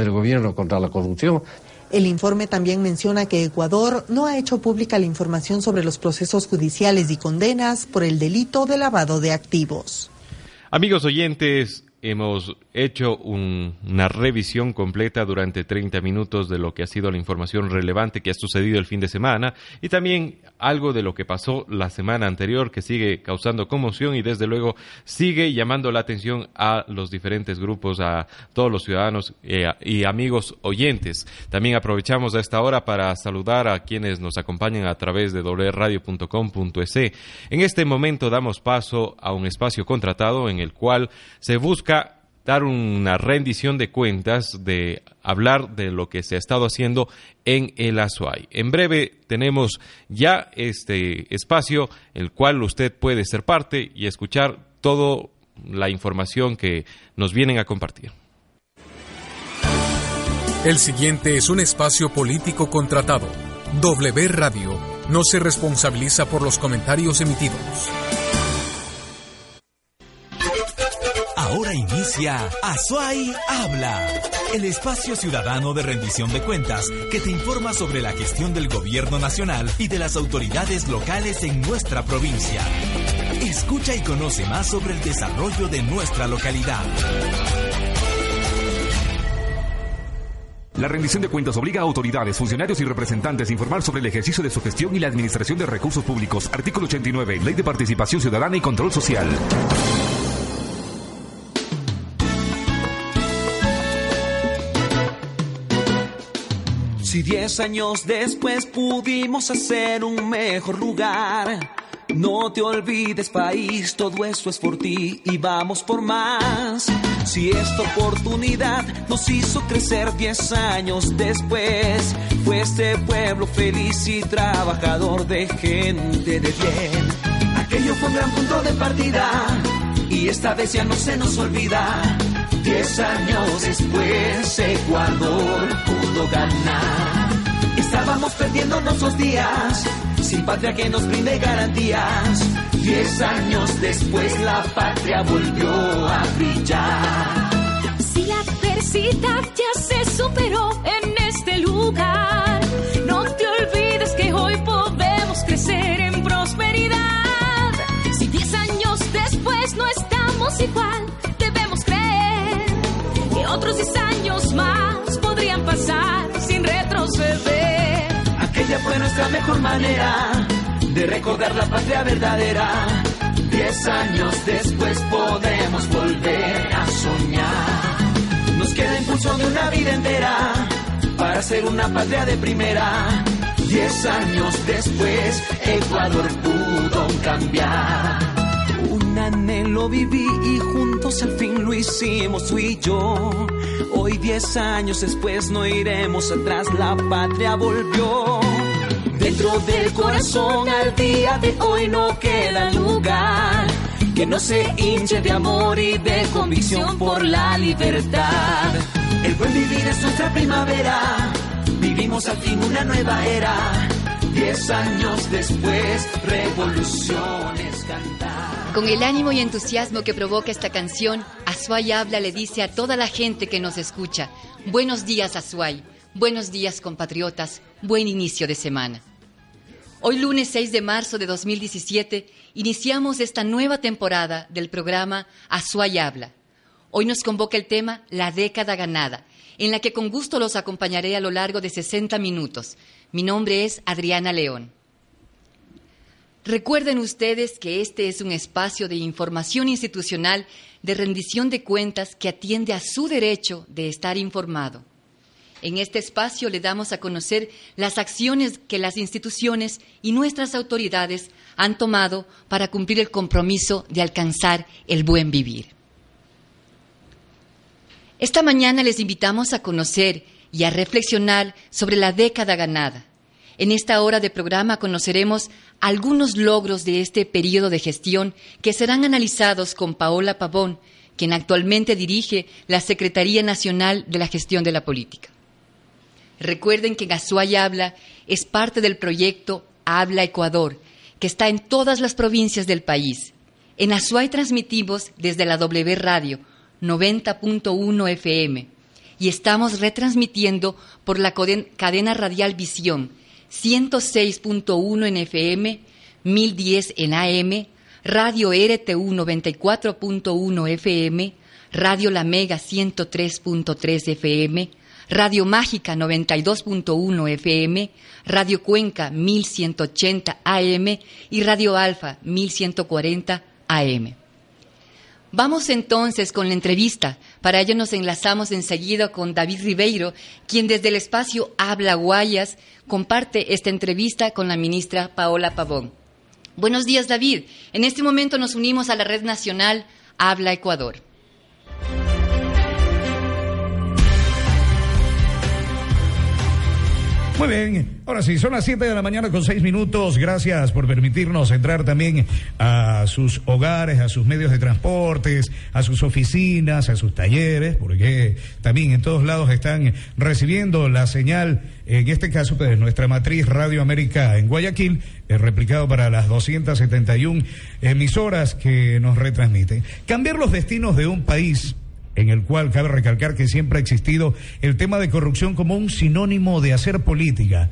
del gobierno contra la corrupción. El informe también menciona que Ecuador no ha hecho pública la información sobre los procesos judiciales y condenas por el delito de lavado de activos. Amigos oyentes, hemos hecho una revisión completa durante 30 minutos de lo que ha sido la información relevante que ha sucedido el fin de semana y también algo de lo que pasó la semana anterior que sigue causando conmoción y desde luego sigue llamando la atención a los diferentes grupos, a todos los ciudadanos eh, y amigos oyentes. También aprovechamos a esta hora para saludar a quienes nos acompañan a través de wradio.com.es. En este momento damos paso a un espacio contratado en el cual se busca dar una rendición de cuentas, de hablar de lo que se ha estado haciendo en el Azuay. En breve tenemos ya este espacio, el cual usted puede ser parte y escuchar toda la información que nos vienen a compartir. El siguiente es un espacio político contratado. W Radio no se responsabiliza por los comentarios emitidos. Inicia Habla, el espacio ciudadano de rendición de cuentas que te informa sobre la gestión del gobierno nacional y de las autoridades locales en nuestra provincia. Escucha y conoce más sobre el desarrollo de nuestra localidad. La rendición de cuentas obliga a autoridades, funcionarios y representantes a informar sobre el ejercicio de su gestión y la administración de recursos públicos. Artículo 89, Ley de Participación Ciudadana y Control Social. Si diez años después pudimos hacer un mejor lugar, no te olvides país, todo eso es por ti y vamos por más. Si esta oportunidad nos hizo crecer diez años después, fue este pueblo feliz y trabajador de gente de bien. Aquello fue un gran punto de partida y esta vez ya no se nos olvida Diez años después, Ecuador pudo ganar. Estábamos perdiendo nuestros días, sin patria que nos brinde garantías. Diez años después, la patria volvió a brillar. Si la adversidad ya se superó en este lugar, Fue nuestra mejor manera de recordar la patria verdadera. Diez años después podemos volver a soñar. Nos queda impulso de una vida entera para ser una patria de primera. Diez años después, Ecuador pudo cambiar anhelo viví y juntos al fin lo hicimos tú y yo. Hoy diez años después no iremos atrás, la patria volvió. Dentro del corazón al día de hoy no queda lugar que no se hinche de amor y de convicción por la libertad. El buen vivir es nuestra primavera, vivimos al fin una nueva era. Diez años después, revoluciones cantar. Con el ánimo y entusiasmo que provoca esta canción, Azuay Habla le dice a toda la gente que nos escucha, buenos días Azuay, buenos días compatriotas, buen inicio de semana. Hoy lunes 6 de marzo de 2017 iniciamos esta nueva temporada del programa Azuay Habla. Hoy nos convoca el tema La década ganada, en la que con gusto los acompañaré a lo largo de 60 minutos. Mi nombre es Adriana León. Recuerden ustedes que este es un espacio de información institucional de rendición de cuentas que atiende a su derecho de estar informado. En este espacio le damos a conocer las acciones que las instituciones y nuestras autoridades han tomado para cumplir el compromiso de alcanzar el buen vivir. Esta mañana les invitamos a conocer y a reflexionar sobre la década ganada en esta hora de programa conoceremos algunos logros de este periodo de gestión que serán analizados con Paola Pavón, quien actualmente dirige la Secretaría Nacional de la Gestión de la Política. Recuerden que Gazuay Habla es parte del proyecto Habla Ecuador, que está en todas las provincias del país. En Azuay transmitimos desde la W Radio 90.1 FM y estamos retransmitiendo por la cadena radial Visión 106.1 en FM, 1010 en AM, Radio RTU 94.1 FM, Radio La Mega 103.3 FM, Radio Mágica 92.1 FM, Radio Cuenca 1180 AM y Radio Alfa 1140 AM. Vamos entonces con la entrevista. Para ello nos enlazamos enseguida con David Ribeiro, quien desde el espacio Habla Guayas comparte esta entrevista con la ministra Paola Pavón. Buenos días, David. En este momento nos unimos a la red nacional Habla Ecuador. Muy bien, ahora sí, son las 7 de la mañana con 6 minutos. Gracias por permitirnos entrar también a sus hogares, a sus medios de transportes, a sus oficinas, a sus talleres, porque también en todos lados están recibiendo la señal, en este caso, pues, nuestra matriz Radio América en Guayaquil, eh, replicado para las 271 emisoras que nos retransmiten. Cambiar los destinos de un país en el cual cabe recalcar que siempre ha existido el tema de corrupción como un sinónimo de hacer política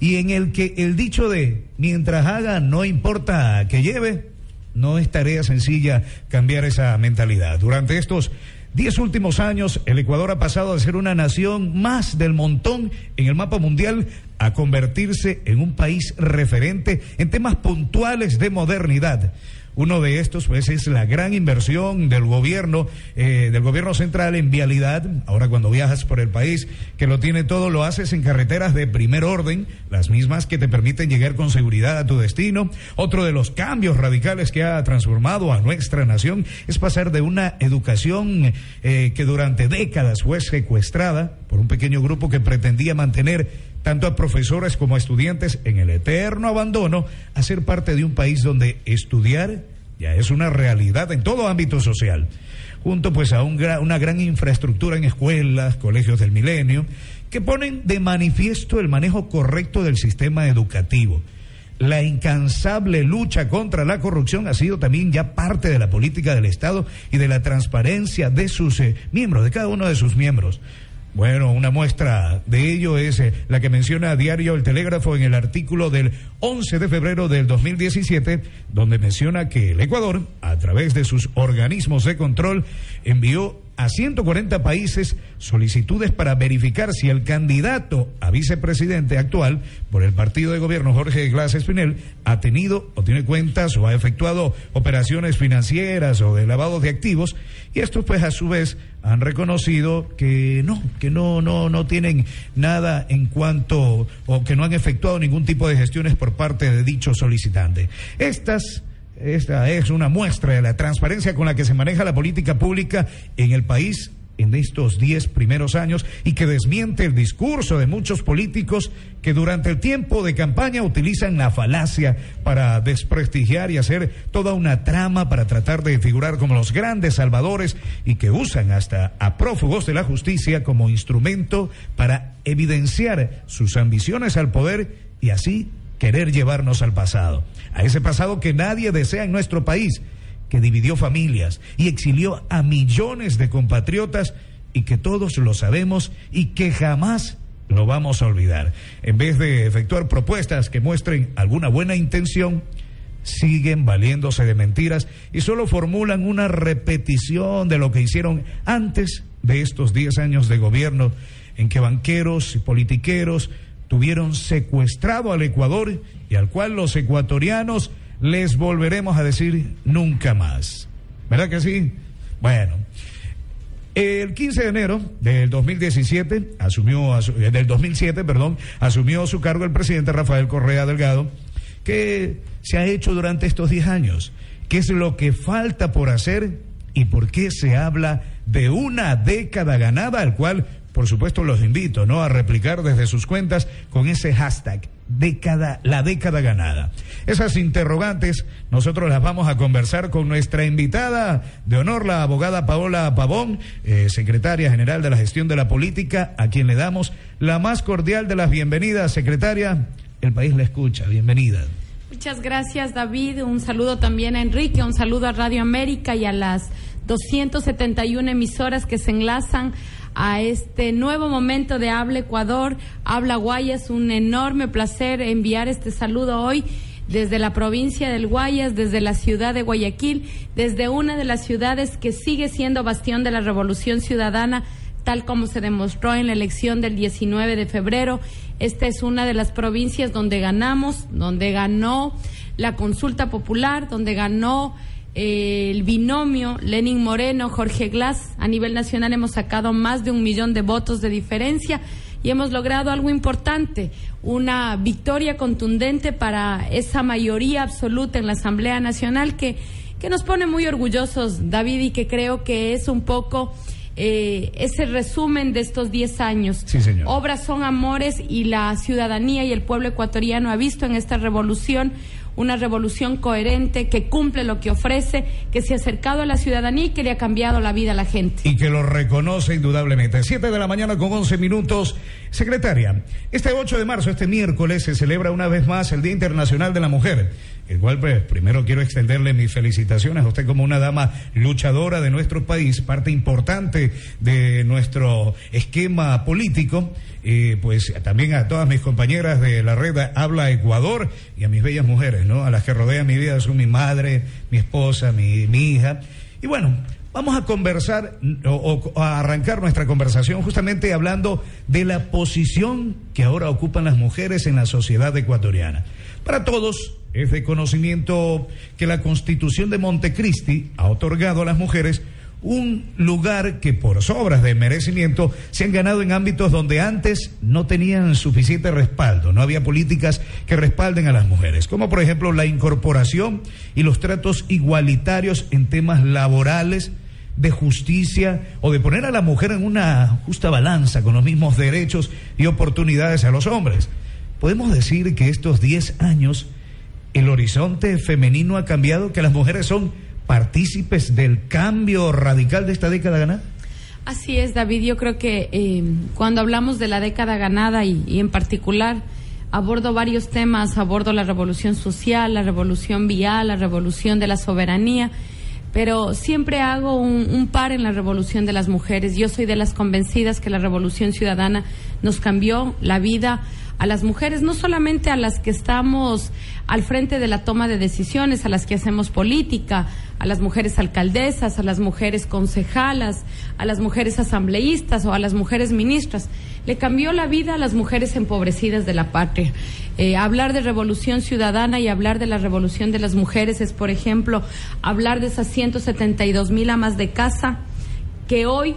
y en el que el dicho de mientras haga no importa que lleve, no es tarea sencilla cambiar esa mentalidad. Durante estos diez últimos años, el Ecuador ha pasado de ser una nación más del montón en el mapa mundial a convertirse en un país referente en temas puntuales de modernidad uno de estos, pues, es la gran inversión del gobierno, eh, del gobierno central en vialidad. Ahora, cuando viajas por el país, que lo tiene todo, lo haces en carreteras de primer orden, las mismas que te permiten llegar con seguridad a tu destino. Otro de los cambios radicales que ha transformado a nuestra nación es pasar de una educación eh, que durante décadas fue secuestrada por un pequeño grupo que pretendía mantener tanto a profesores como a estudiantes en el eterno abandono a ser parte de un país donde estudiar ya es una realidad en todo ámbito social, junto pues a una gran infraestructura en escuelas, colegios del milenio, que ponen de manifiesto el manejo correcto del sistema educativo. La incansable lucha contra la corrupción ha sido también ya parte de la política del Estado y de la transparencia de sus eh, miembros, de cada uno de sus miembros. Bueno, una muestra de ello es eh, la que menciona a diario El Telégrafo en el artículo del 11 de febrero del 2017, donde menciona que el Ecuador, a través de sus organismos de control, envió a 140 países solicitudes para verificar si el candidato a vicepresidente actual por el partido de gobierno Jorge Glass Espinel ha tenido o tiene cuentas o ha efectuado operaciones financieras o de lavado de activos y estos pues a su vez han reconocido que no, que no no no tienen nada en cuanto o que no han efectuado ningún tipo de gestiones por parte de dicho solicitante. Estas esta es una muestra de la transparencia con la que se maneja la política pública en el país en estos diez primeros años y que desmiente el discurso de muchos políticos que durante el tiempo de campaña utilizan la falacia para desprestigiar y hacer toda una trama para tratar de figurar como los grandes salvadores y que usan hasta a prófugos de la justicia como instrumento para evidenciar sus ambiciones al poder y así querer llevarnos al pasado, a ese pasado que nadie desea en nuestro país, que dividió familias y exilió a millones de compatriotas y que todos lo sabemos y que jamás lo vamos a olvidar. En vez de efectuar propuestas que muestren alguna buena intención, siguen valiéndose de mentiras y solo formulan una repetición de lo que hicieron antes de estos 10 años de gobierno en que banqueros y politiqueros tuvieron secuestrado al Ecuador y al cual los ecuatorianos les volveremos a decir nunca más. ¿Verdad que sí? Bueno. El 15 de enero del 2017 asumió eh, del 2007, perdón, asumió su cargo el presidente Rafael Correa Delgado. ¿Qué se ha hecho durante estos 10 años? ¿Qué es lo que falta por hacer y por qué se habla de una década ganada al cual por supuesto los invito ¿no? a replicar desde sus cuentas con ese hashtag década, la década ganada. Esas interrogantes nosotros las vamos a conversar con nuestra invitada de honor, la abogada Paola Pavón, eh, secretaria general de la gestión de la política, a quien le damos la más cordial de las bienvenidas. Secretaria, el país la escucha, bienvenida. Muchas gracias David, un saludo también a Enrique, un saludo a Radio América y a las 271 emisoras que se enlazan a este nuevo momento de Habla Ecuador, Habla Guayas. Un enorme placer enviar este saludo hoy desde la provincia del Guayas, desde la ciudad de Guayaquil, desde una de las ciudades que sigue siendo bastión de la revolución ciudadana, tal como se demostró en la elección del 19 de febrero. Esta es una de las provincias donde ganamos, donde ganó la consulta popular, donde ganó el binomio Lenin Moreno, Jorge Glass. A nivel nacional hemos sacado más de un millón de votos de diferencia y hemos logrado algo importante, una victoria contundente para esa mayoría absoluta en la Asamblea Nacional que, que nos pone muy orgullosos, David, y que creo que es un poco eh, ese resumen de estos 10 años. Sí, señor. Obras son amores y la ciudadanía y el pueblo ecuatoriano ha visto en esta revolución una revolución coherente que cumple lo que ofrece, que se ha acercado a la ciudadanía y que le ha cambiado la vida a la gente. Y que lo reconoce indudablemente. Siete de la mañana con once minutos. Secretaria, este 8 de marzo, este miércoles, se celebra una vez más el Día Internacional de la Mujer. El cual, pues, primero quiero extenderle mis felicitaciones a usted como una dama luchadora de nuestro país, parte importante de nuestro esquema político y pues también a todas mis compañeras de la red Habla Ecuador y a mis bellas mujeres, ¿no? A las que rodean mi vida son mi madre, mi esposa, mi, hija. Y bueno, vamos a conversar o, a arrancar nuestra conversación justamente hablando de la posición que ahora ocupan las mujeres en la sociedad ecuatoriana. Para todos es de conocimiento que la Constitución de Montecristi ha otorgado a las mujeres un lugar que por sobras de merecimiento se han ganado en ámbitos donde antes no tenían suficiente respaldo, no había políticas que respalden a las mujeres, como por ejemplo la incorporación y los tratos igualitarios en temas laborales, de justicia o de poner a la mujer en una justa balanza con los mismos derechos y oportunidades a los hombres. Podemos decir que estos 10 años el horizonte femenino ha cambiado, que las mujeres son partícipes del cambio radical de esta década ganada? Así es, David. Yo creo que eh, cuando hablamos de la década ganada y, y, en particular abordo varios temas, abordo la revolución social, la revolución vial, la revolución de la soberanía, pero siempre hago un, un par en la revolución de las mujeres. Yo soy de las convencidas que la revolución ciudadana nos cambió la vida a las mujeres, no solamente a las que estamos al frente de la toma de decisiones, a las que hacemos política, a las mujeres alcaldesas, a las mujeres concejalas, a las mujeres asambleístas o a las mujeres ministras. Le cambió la vida a las mujeres empobrecidas de la patria. Eh, hablar de revolución ciudadana y hablar de la revolución de las mujeres es, por ejemplo, hablar de esas 172 mil amas de casa que hoy,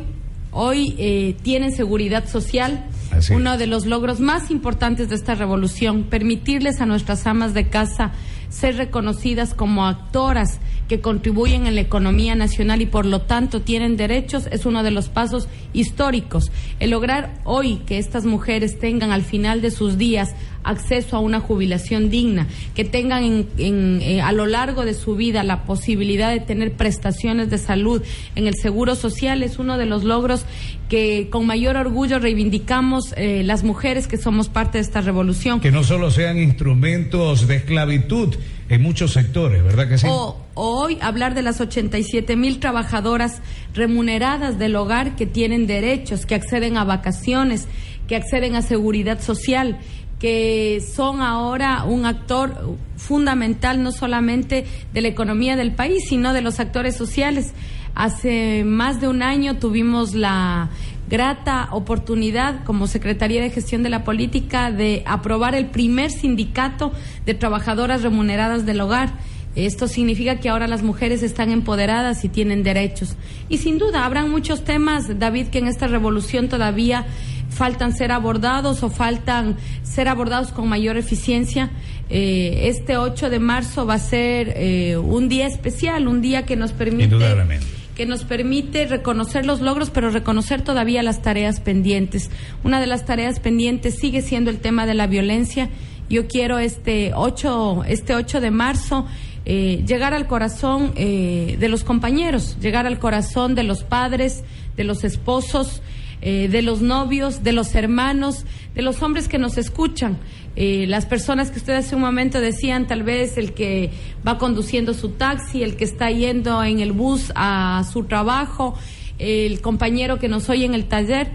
hoy eh, tienen seguridad social Así uno de los logros más importantes de esta revolución, permitirles a nuestras amas de casa ser reconocidas como actoras que contribuyen en la economía nacional y por lo tanto tienen derechos es uno de los pasos históricos. El lograr hoy que estas mujeres tengan al final de sus días acceso a una jubilación digna, que tengan en, en, eh, a lo largo de su vida la posibilidad de tener prestaciones de salud en el seguro social es uno de los logros que con mayor orgullo reivindicamos eh, las mujeres que somos parte de esta revolución. Que no solo sean instrumentos de esclavitud en muchos sectores, ¿verdad que sí? O, hoy hablar de las 87 mil trabajadoras remuneradas del hogar que tienen derechos, que acceden a vacaciones, que acceden a seguridad social, que son ahora un actor fundamental no solamente de la economía del país, sino de los actores sociales. Hace más de un año tuvimos la grata oportunidad como Secretaría de Gestión de la Política de aprobar el primer sindicato de trabajadoras remuneradas del hogar. Esto significa que ahora las mujeres están empoderadas y tienen derechos. Y sin duda habrán muchos temas, David, que en esta revolución todavía faltan ser abordados o faltan ser abordados con mayor eficiencia. Eh, este 8 de marzo va a ser eh, un día especial, un día que nos permite. Que nos permite reconocer los logros, pero reconocer todavía las tareas pendientes. Una de las tareas pendientes sigue siendo el tema de la violencia. Yo quiero este 8, este 8 de marzo eh, llegar al corazón eh, de los compañeros, llegar al corazón de los padres, de los esposos, eh, de los novios, de los hermanos, de los hombres que nos escuchan. Eh, las personas que usted hace un momento decían, tal vez el que va conduciendo su taxi, el que está yendo en el bus a su trabajo, el compañero que nos oye en el taller,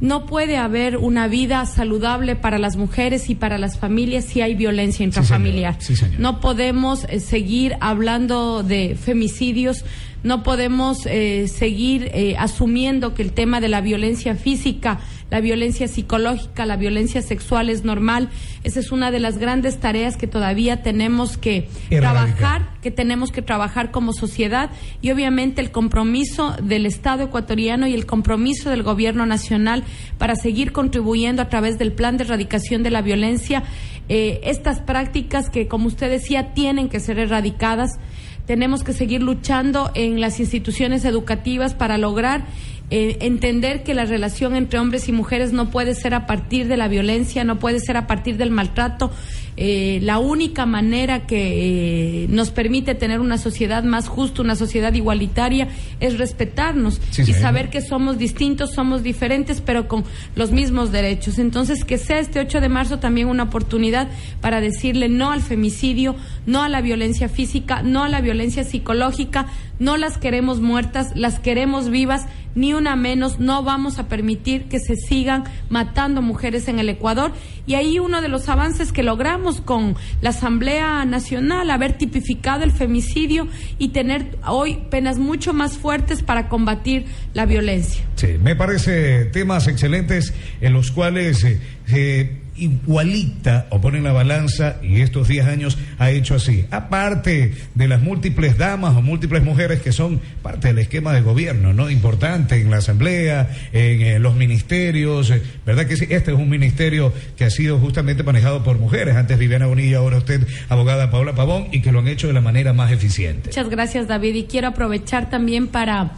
no puede haber una vida saludable para las mujeres y para las familias si hay violencia intrafamiliar. no podemos eh, seguir hablando de femicidios no podemos eh, seguir eh, asumiendo que el tema de la violencia física, la violencia psicológica, la violencia sexual es normal. Esa es una de las grandes tareas que todavía tenemos que trabajar, que tenemos que trabajar como sociedad. Y obviamente el compromiso del Estado ecuatoriano y el compromiso del Gobierno nacional para seguir contribuyendo a través del plan de erradicación de la violencia eh, estas prácticas que, como usted decía, tienen que ser erradicadas. Tenemos que seguir luchando en las instituciones educativas para lograr eh, entender que la relación entre hombres y mujeres no puede ser a partir de la violencia, no puede ser a partir del maltrato. Eh, la única manera que eh, nos permite tener una sociedad más justa, una sociedad igualitaria, es respetarnos y saber que somos distintos, somos diferentes, pero con los mismos derechos. Entonces, que sea este 8 de marzo también una oportunidad para decirle no al femicidio, no a la violencia física, no a la violencia psicológica, no las queremos muertas, las queremos vivas, ni una menos, no vamos a permitir que se sigan matando mujeres en el Ecuador. Y ahí uno de los avances que logramos con la Asamblea Nacional, haber tipificado el femicidio y tener hoy penas mucho más fuertes para combatir la violencia. Sí, me parece temas excelentes en los cuales... Eh, eh, igualita o pone en la balanza y estos 10 años ha hecho así. Aparte de las múltiples damas o múltiples mujeres que son parte del esquema de gobierno, ¿no? Importante en la Asamblea, en, eh, los ministerios, eh, ¿verdad que sí? Este es un ministerio que ha sido justamente manejado por mujeres. Antes Viviana Bonilla, ahora usted, abogada Paula Pavón, y que lo han hecho de la manera más eficiente. Muchas gracias, David. Y quiero aprovechar también para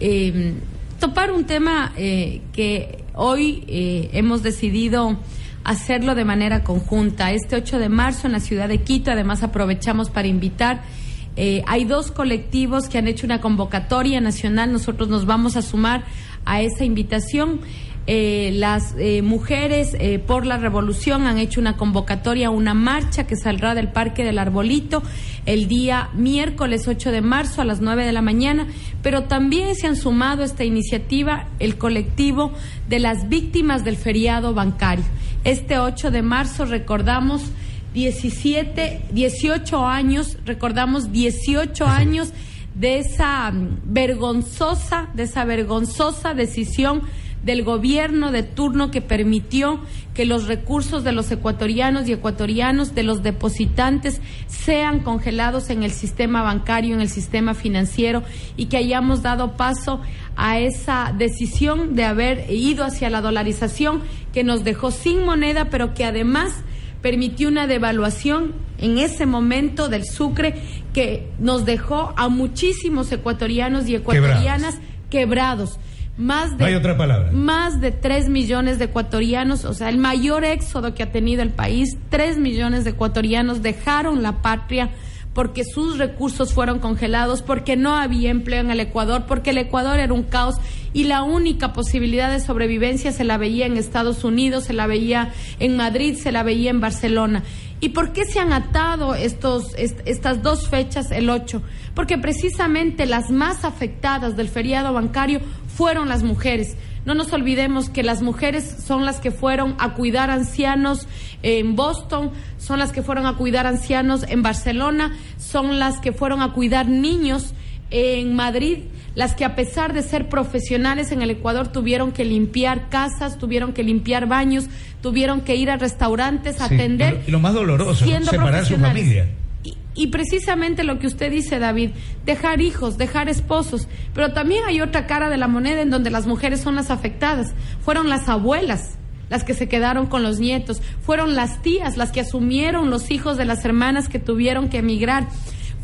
eh, topar un tema que hoy hemos decidido hacerlo de manera conjunta. Este 8 de marzo en la ciudad de Quito, además aprovechamos para invitar. Eh, hay dos colectivos que han hecho una convocatoria nacional. Nosotros nos vamos a sumar a esa invitación. Eh, las eh, mujeres por la revolución han hecho una convocatoria, una marcha que saldrá del Parque del Arbolito el día miércoles 8 de marzo a las 9 de la mañana, pero también se han sumado a esta iniciativa el colectivo de las víctimas del feriado bancario. Este 8 de marzo recordamos 17, 18 años, recordamos 18 años de esa mm, vergonzosa, de esa vergonzosa decisión del gobierno de turno que permitió que los recursos de los ecuatorianos y ecuatorianos, de los depositantes, sean congelados en el sistema bancario, en el sistema financiero y que hayamos dado paso a esa decisión de haber ido hacia la dolarización que nos dejó sin moneda, pero que además permitió una devaluación en ese momento del Sucre que nos dejó a muchísimos ecuatorianos y ecuatorianas quebrados más de, hay otra palabra. Más de 3 millones de ecuatorianos, o sea, el mayor éxodo que ha tenido el país, 3 millones de ecuatorianos dejaron la patria porque sus recursos fueron congelados, porque no había empleo en el Ecuador, porque el Ecuador era un caos y la única posibilidad de sobrevivencia se la veía en Estados Unidos, se la veía en Madrid, se la veía en Barcelona. ¿Y por qué se han atado estos, estas dos fechas, el 8? Porque precisamente las más afectadas del feriado bancario fueron las mujeres. No nos olvidemos que las mujeres son las que fueron a cuidar ancianos en Boston, son las que fueron a cuidar ancianos en Barcelona, son las que fueron a cuidar niños en Madrid, las que a pesar de ser profesionales en el Ecuador tuvieron que limpiar casas, tuvieron que limpiar baños, tuvieron que ir a restaurantes, a atender. Y lo más doloroso, separar su familia. Y precisamente lo que usted dice, David, dejar hijos, dejar esposos, pero también hay otra cara de la moneda en donde las mujeres son las afectadas. Fueron las abuelas las que se quedaron con los nietos, fueron las tías las que asumieron los hijos de las hermanas que tuvieron que emigrar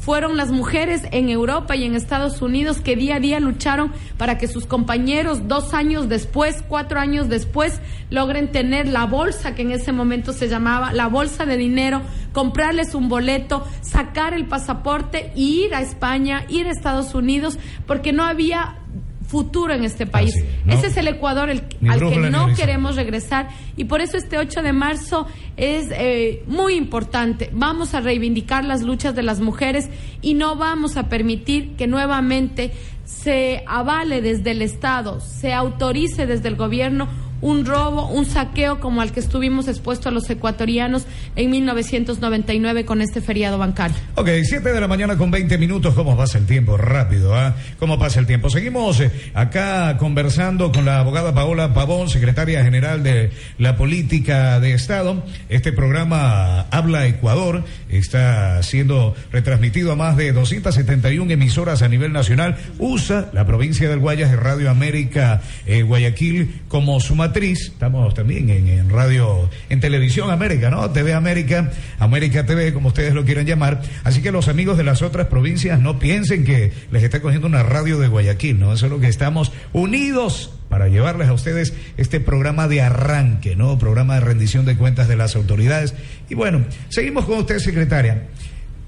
fueron las mujeres en Europa y en Estados Unidos que día a día lucharon para que sus compañeros dos años después, cuatro años después, logren tener la bolsa que en ese momento se llamaba la bolsa de dinero, comprarles un boleto, sacar el pasaporte y ir a España, ir a Estados Unidos, porque no había futuro en este país. Así es, ¿no? Ese es el Ecuador el- al que no queremos regresar y por eso este 8 de marzo es eh, muy importante. Vamos a reivindicar las luchas de las mujeres y no vamos a permitir que nuevamente se avale desde el Estado, se autorice desde el gobierno un robo, un saqueo como al que estuvimos expuestos los ecuatorianos en 1999 con este feriado bancario. Ok, 7 de la mañana con 20 minutos. ¿Cómo pasa el tiempo? Rápido, ¿ah? ¿Cómo pasa el tiempo? Seguimos eh, acá conversando con la abogada Paola Pavón, secretaria general de la Política de Estado. Este programa Habla Ecuador está siendo retransmitido a más de 271 emisoras a nivel nacional. USA, la provincia del Guayas, de Radio América eh, Guayaquil como su. Estamos también en, radio, en televisión América, ¿no? TV América, América TV, como ustedes lo quieran llamar. Así que los amigos de las otras provincias no piensen que les está cogiendo una radio de Guayaquil, ¿no? Eso es lo que estamos unidos para llevarles a ustedes este programa de arranque, ¿no? Programa de rendición de cuentas de las autoridades. Y bueno, seguimos con usted, secretaria.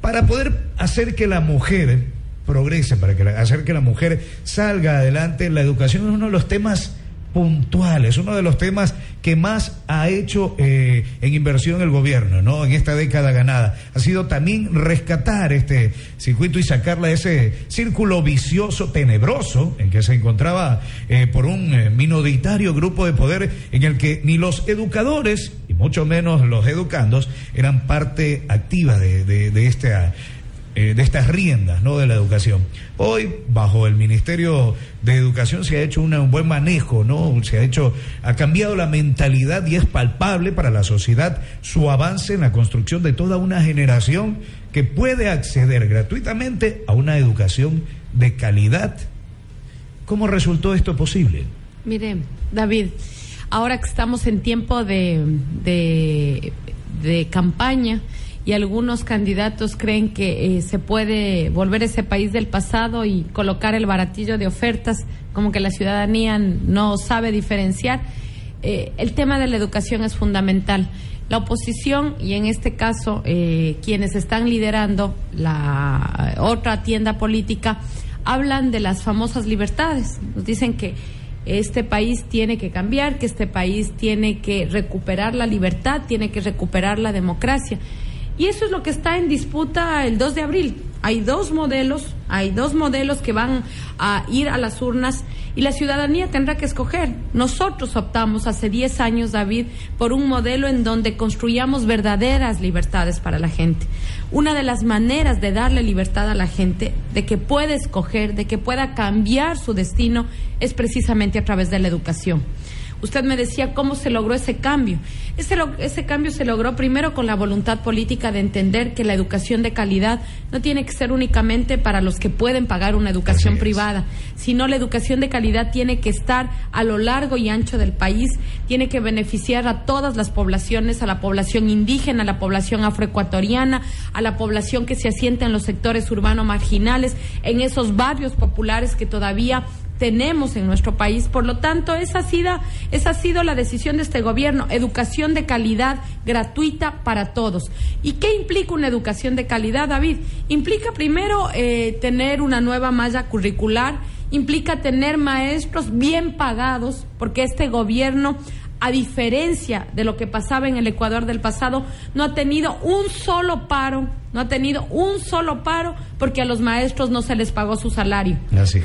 Para poder hacer que la mujer progrese, para que hacer que la mujer salga adelante, la educación es uno de los temas puntuales, uno de los temas que más ha hecho eh, en inversión el gobierno, ¿no? En esta década ganada. Ha sido también rescatar este circuito y sacarla de ese círculo vicioso, tenebroso, en que se encontraba eh, por un eh, minoritario grupo de poder en el que ni los educadores, y mucho menos los educandos, eran parte activa de, de esta eh, de estas riendas ¿no? de la educación. Hoy, bajo el Ministerio de Educación, se ha hecho un buen manejo, ¿no? Se ha hecho, ha cambiado la mentalidad y es palpable para la sociedad su avance en la construcción de toda una generación que puede acceder gratuitamente a una educación de calidad. ¿Cómo resultó esto posible? Mire, David, ahora que estamos en tiempo de, de campaña y algunos candidatos creen que eh, se puede volver ese país del pasado y colocar el baratillo de ofertas, como que la ciudadanía no sabe diferenciar, eh, el tema de la educación es fundamental. La oposición y en este caso eh, quienes están liderando la otra tienda política hablan de las famosas libertades. Nos dicen que este país tiene que cambiar, que este país tiene que recuperar la libertad, tiene que recuperar la democracia. Y eso es lo que está en disputa el 2 de abril. Hay dos modelos, hay dos modelos que van a ir a las urnas y la ciudadanía tendrá que escoger. Nosotros optamos hace 10 años, David, por un modelo en donde construyamos verdaderas libertades para la gente. Una de las maneras de darle libertad a la gente, de que pueda escoger, de que pueda cambiar su destino, es precisamente a través de la educación. Usted me decía cómo se logró ese cambio. Ese, cambio se logró primero con la voluntad política de entender que la educación de calidad no tiene que ser únicamente para los que pueden pagar una educación privada, sino la educación de calidad tiene que estar a lo largo y ancho del país, tiene que beneficiar a todas las poblaciones, a la población indígena, a la población afroecuatoriana, a la población que se asienta en los sectores urbanos marginales, en esos barrios populares que todavía tenemos en nuestro país. Por lo tanto, esa ha sido, esa ha sido la decisión de este gobierno, educación de calidad gratuita para todos. ¿Y qué implica una educación de calidad, David? Implica primero eh, tener una nueva malla curricular, implica tener maestros bien pagados, porque este gobierno a diferencia de lo que pasaba en el Ecuador del pasado, no ha tenido un solo paro, no ha tenido un solo paro porque a los maestros no se les pagó su salario.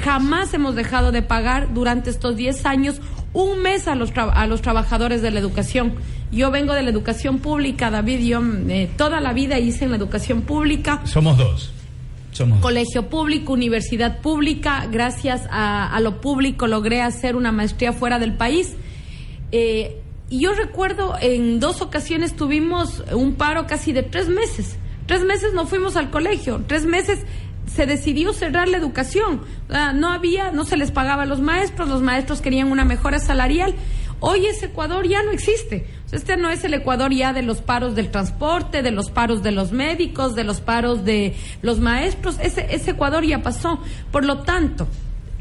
Jamás hemos dejado de pagar durante estos 10 años un mes a los, tra- a los trabajadores de la educación. Yo vengo de la educación pública, David, yo eh, toda la vida hice en la educación pública. Somos dos. Somos. Colegio público, universidad pública, gracias a, a lo público logré hacer una maestría fuera del país. Eh, y yo recuerdo en dos ocasiones tuvimos un paro casi de tres meses. Tres meses no fuimos al colegio, tres meses se decidió cerrar la educación. No había, no se les pagaba a los maestros, los maestros querían una mejora salarial. Hoy ese Ecuador ya no existe. Este no es el Ecuador ya de los paros del transporte, de los paros de los médicos, de los paros de los maestros. Ese, ese Ecuador ya pasó. Por lo tanto,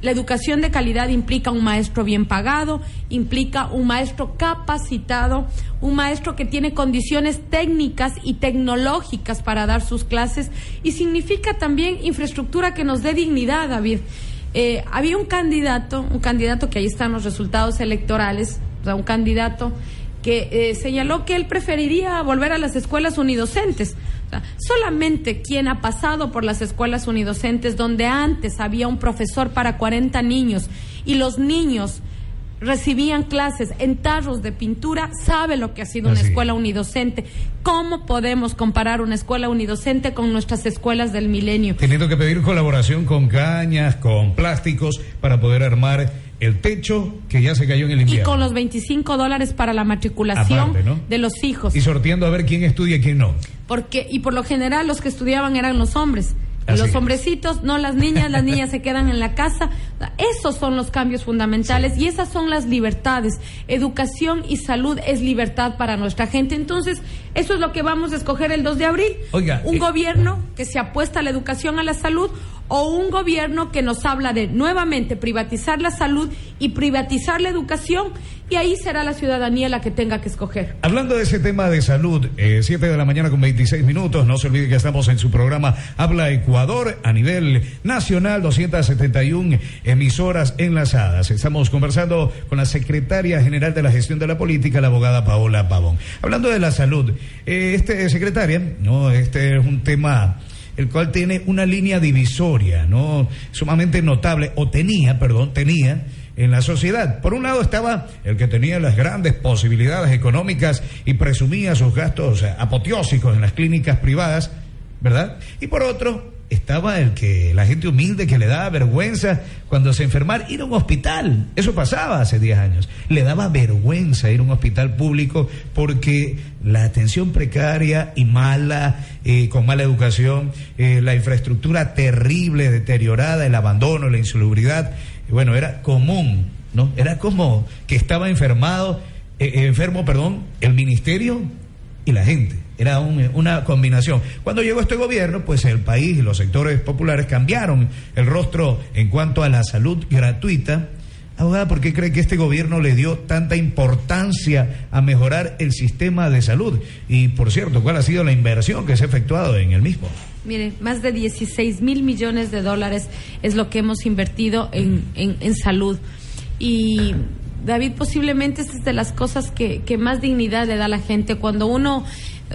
la educación de calidad implica un maestro bien pagado, implica un maestro capacitado, un maestro que tiene condiciones técnicas y tecnológicas para dar sus clases y significa también infraestructura que nos dé dignidad, David. eh, había un candidato, un candidato que ahí están los resultados electorales, o sea, un candidato que eh, señaló que él preferiría volver a las escuelas unidocentes. O sea, solamente quien ha pasado por las escuelas unidocentes, donde antes había un profesor para 40 niños y los niños recibían clases en tarros de pintura, sabe lo que ha sido una escuela unidocente. ¿Cómo podemos comparar una escuela unidocente con nuestras escuelas del milenio? Teniendo que pedir colaboración con cañas, con plásticos, para poder armar el techo que ya se cayó en el Y invierno. con los 25 dólares para la matriculación Aparte, ¿no? de los hijos. Y sorteando a ver quién estudia y quién no. Porque, y por lo general los que estudiaban eran los hombres. Así los hombrecitos, no las niñas, las niñas se quedan en la casa. Esos son los cambios fundamentales y esas son las libertades. Educación y salud es libertad para nuestra gente. Entonces, eso es lo que vamos a escoger el 2 de abril. Oiga, un eh, gobierno que se apuesta a la educación, a la salud, o un gobierno que nos habla de nuevamente privatizar la salud y privatizar la educación. Y ahí será la ciudadanía la que tenga que escoger. Hablando de ese tema de salud, 7 de la mañana con 26 minutos, no se olvide que estamos en su programa Habla Ecuador a nivel nacional, 271 emisoras enlazadas. Estamos conversando con la secretaria general de la gestión de la política, la abogada Paola Pavón. Hablando de la salud, eh, este secretaria, no, este es un tema el cual tiene una línea divisoria, ¿no? Sumamente notable, o tenía, perdón, tenía en la sociedad. Por un lado estaba el que tenía las grandes posibilidades económicas y presumía sus gastos apoteósicos en las clínicas privadas, ¿verdad? Y por otro estaba el que la gente humilde que le daba vergüenza cuando se enfermar ir a un hospital. Eso pasaba hace 10 años. Le daba vergüenza ir a un hospital público porque la atención precaria y mala, eh, con mala educación, eh, la infraestructura terrible, deteriorada, el abandono, la insalubridad, bueno, era común, ¿no? Era como que estaba enfermado, eh, eh, enfermo, perdón, el ministerio y la gente. Era un- una combinación. Cuando llegó este gobierno, pues el país y los sectores populares cambiaron el rostro en cuanto a la salud gratuita. Abogada, ¿por qué cree que este gobierno le dio tanta importancia a mejorar el sistema de salud? Y, por cierto, ¿cuál ha sido la inversión que se ha efectuado en el mismo? Mire, más de 16 mil millones de dólares es lo que hemos invertido en, en- salud. Y David, posiblemente esta es de las cosas que, que más dignidad le da a la gente. Cuando uno,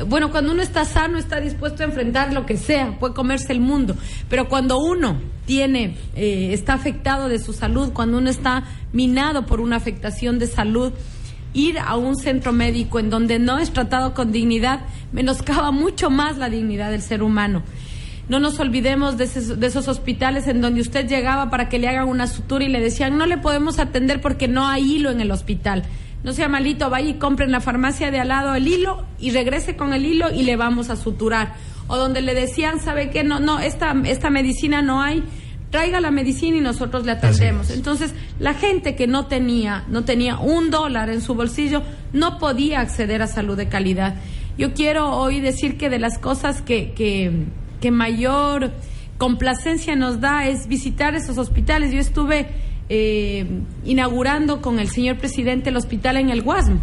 bueno, cuando uno está sano, está dispuesto a enfrentar lo que sea, puede comerse el mundo. Pero cuando uno tiene, eh, está afectado de su salud, cuando uno está minado por una afectación de salud, ir a un centro médico en donde no es tratado con dignidad menoscaba mucho más la dignidad del ser humano. No nos olvidemos de esos, de esos hospitales en donde usted llegaba para que le hagan una sutura y le decían no le podemos atender porque no hay hilo en el hospital. No sea malito, vaya y compre en la farmacia de al lado el hilo y regrese con el hilo y le vamos a suturar. O donde le decían, ¿sabe qué? No, no, esta, esta medicina no hay, traiga la medicina y nosotros le atendemos. Entonces, la gente que no tenía, no tenía un dólar en su bolsillo, no podía acceder a salud de calidad. Yo quiero hoy decir que de las cosas que, que, que mayor complacencia nos da es visitar esos hospitales. Yo estuve eh, inaugurando con el señor presidente el hospital en el Guasmo.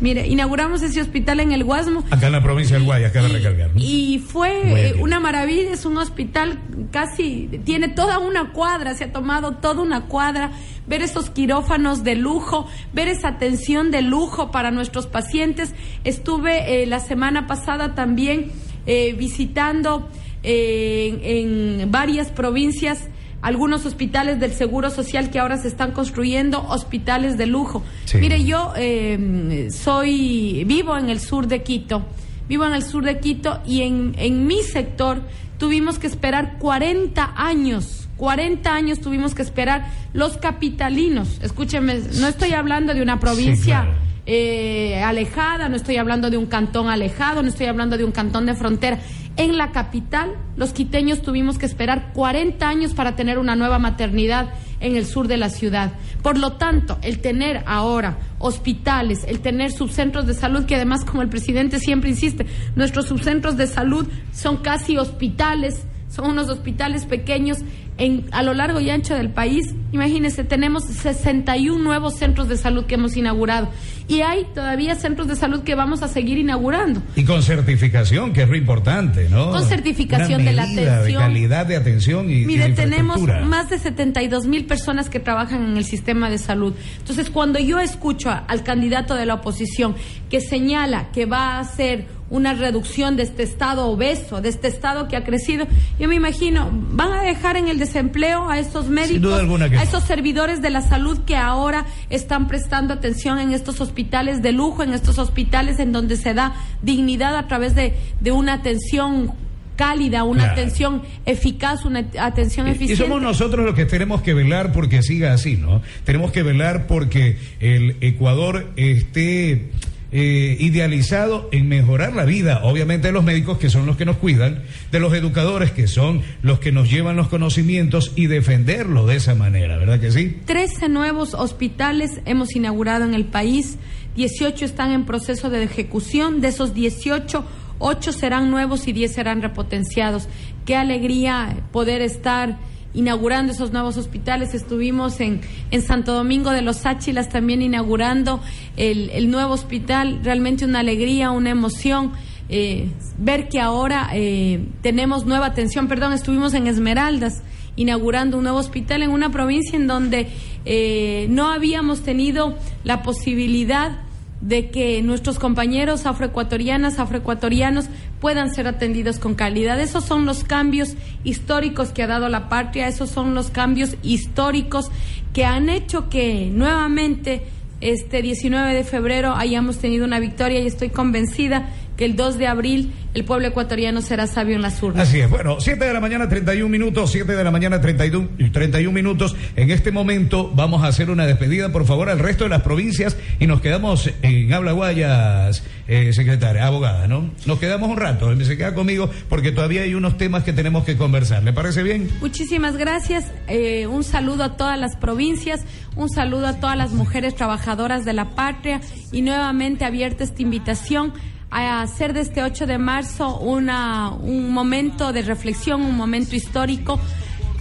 Mire, inauguramos ese hospital en el Guasmo Acá en la provincia del Guaya, acá de recargar. ¿no? y fue eh, una maravilla, es un hospital casi, tiene toda una cuadra, se ha tomado toda una cuadra, ver esos quirófanos de lujo, ver esa atención de lujo para nuestros pacientes. Estuve eh, la semana pasada también eh, visitando en, en varias provincias algunos hospitales del Seguro Social que ahora se están construyendo, hospitales de lujo. Sí. Mire, yo eh, soy, vivo en el sur de Quito, vivo en el sur de Quito y en, en mi sector tuvimos que esperar 40 años, 40 años tuvimos que esperar los capitalinos. Escúcheme, no estoy hablando de una provincia claro. eh, alejada, no estoy hablando de un cantón alejado, no estoy hablando de un cantón de frontera. En la capital, los quiteños tuvimos que esperar 40 años para tener una nueva maternidad en el sur de la ciudad. Por lo tanto, el tener ahora hospitales, el tener subcentros de salud, que además, como el presidente siempre insiste, nuestros subcentros de salud son casi hospitales, son unos hospitales pequeños en, a lo largo y ancho del país. Imagínense, tenemos 61 nuevos centros de salud que hemos inaugurado y hay todavía centros de salud que vamos a seguir inaugurando. Y con certificación, que es lo importante, ¿no? Con certificación Una de la atención. De calidad de atención y, Mire, tenemos más de 72 mil personas que trabajan en el sistema de salud. Entonces, cuando yo escucho a- al candidato de la oposición que señala que va a hacer una reducción de este estado obeso, de este estado que ha crecido, yo me imagino, van a dejar en el desempleo a estos médicos, a esos servidores de la salud que ahora están prestando atención en estos hospitales de lujo, en estos hospitales en donde se da dignidad a través de, de una atención cálida, una Claro. atención eficaz, una atención Y- Y eficiente. somos nosotros los que tenemos que velar porque siga así, ¿no? Tenemos que velar porque el Ecuador esté eh, idealizado en mejorar la vida, obviamente de los médicos que son los que nos cuidan, de los educadores que son los que nos llevan los conocimientos y defenderlo de esa manera, ¿verdad que sí? 13 nuevos hospitales hemos inaugurado en el país, 18 están en proceso de ejecución, de esos 18, 8 serán nuevos y 10 serán repotenciados. Qué alegría poder estar inaugurando esos nuevos hospitales. Estuvimos en, en Santo Domingo de los Áchilas también inaugurando el, el nuevo hospital, realmente una alegría, una emoción. eh, ver que ahora eh, tenemos nueva atención, perdón, estuvimos en Esmeraldas inaugurando un nuevo hospital en una provincia en donde eh, no habíamos tenido la posibilidad de que nuestros compañeros afroecuatorianas, afroecuatorianos puedan ser atendidos con calidad. Esos son los cambios históricos que ha dado la patria, esos son los cambios históricos que han hecho que nuevamente este 19 de febrero hayamos tenido una victoria y estoy convencida que el 2 de abril el pueblo ecuatoriano será sabio en las urnas. Así es, bueno, 7 de la mañana 31 minutos, 7 de la mañana 31, y 31 minutos. En este momento vamos a hacer una despedida, por favor, al resto de las provincias y nos quedamos en Habla Guayas, eh, secretaria, abogada, ¿no? Nos quedamos un rato, se queda conmigo porque todavía hay unos temas que tenemos que conversar. ¿Le parece bien? Muchísimas gracias. Eh, un saludo a todas las provincias, un saludo a todas las mujeres trabajadoras de la patria y nuevamente abierta esta invitación a hacer de este 8 de marzo una, un momento de reflexión, un momento histórico.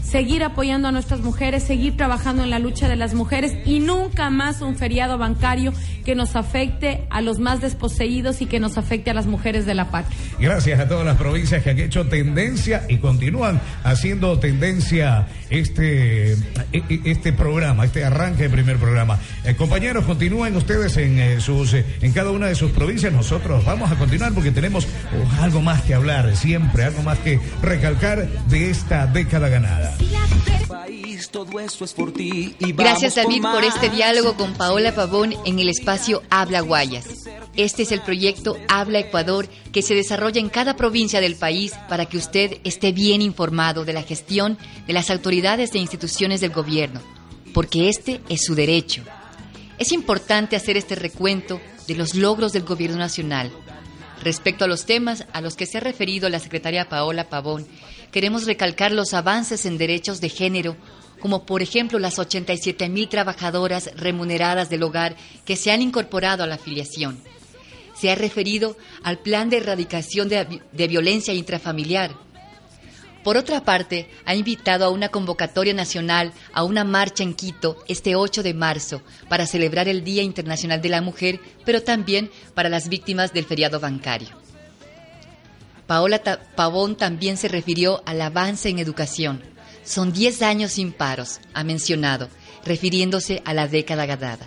Seguir apoyando a nuestras mujeres, seguir trabajando en la lucha de las mujeres y nunca más un feriado bancario que nos afecte a los más desposeídos y que nos afecte a las mujeres de la patria. Gracias a todas las provincias que han hecho tendencia y continúan haciendo tendencia este, e- e- este programa, este arranque de primer programa. Eh, compañeros, continúen ustedes en, eh, sus, eh, en cada una de sus provincias. Nosotros vamos a continuar porque tenemos oh, algo más que hablar, siempre algo más que recalcar de esta década ganada. Gracias David por este diálogo con Paola Pavón en el espacio Habla Guayas. Este es el proyecto Habla Ecuador que se desarrolla en cada provincia del país para que usted esté bien informado de la gestión de las autoridades e instituciones del gobierno, porque este es su derecho. Es importante hacer este recuento de los logros del gobierno nacional. Respecto a los temas a los que se ha referido la secretaria Paola Pavón, queremos recalcar los avances en derechos de género, como por ejemplo las 87 mil trabajadoras remuneradas del hogar que se han incorporado a la afiliación. Se ha referido al plan de erradicación de, de violencia intrafamiliar. Por otra parte, ha invitado a una convocatoria nacional a una marcha en Quito este 8 de marzo para celebrar el Día Internacional de la Mujer, pero también para las víctimas del feriado bancario. Paola Ta- Pavón también se refirió al avance en educación. Son 10 años sin paros, ha mencionado, refiriéndose a la década ganada.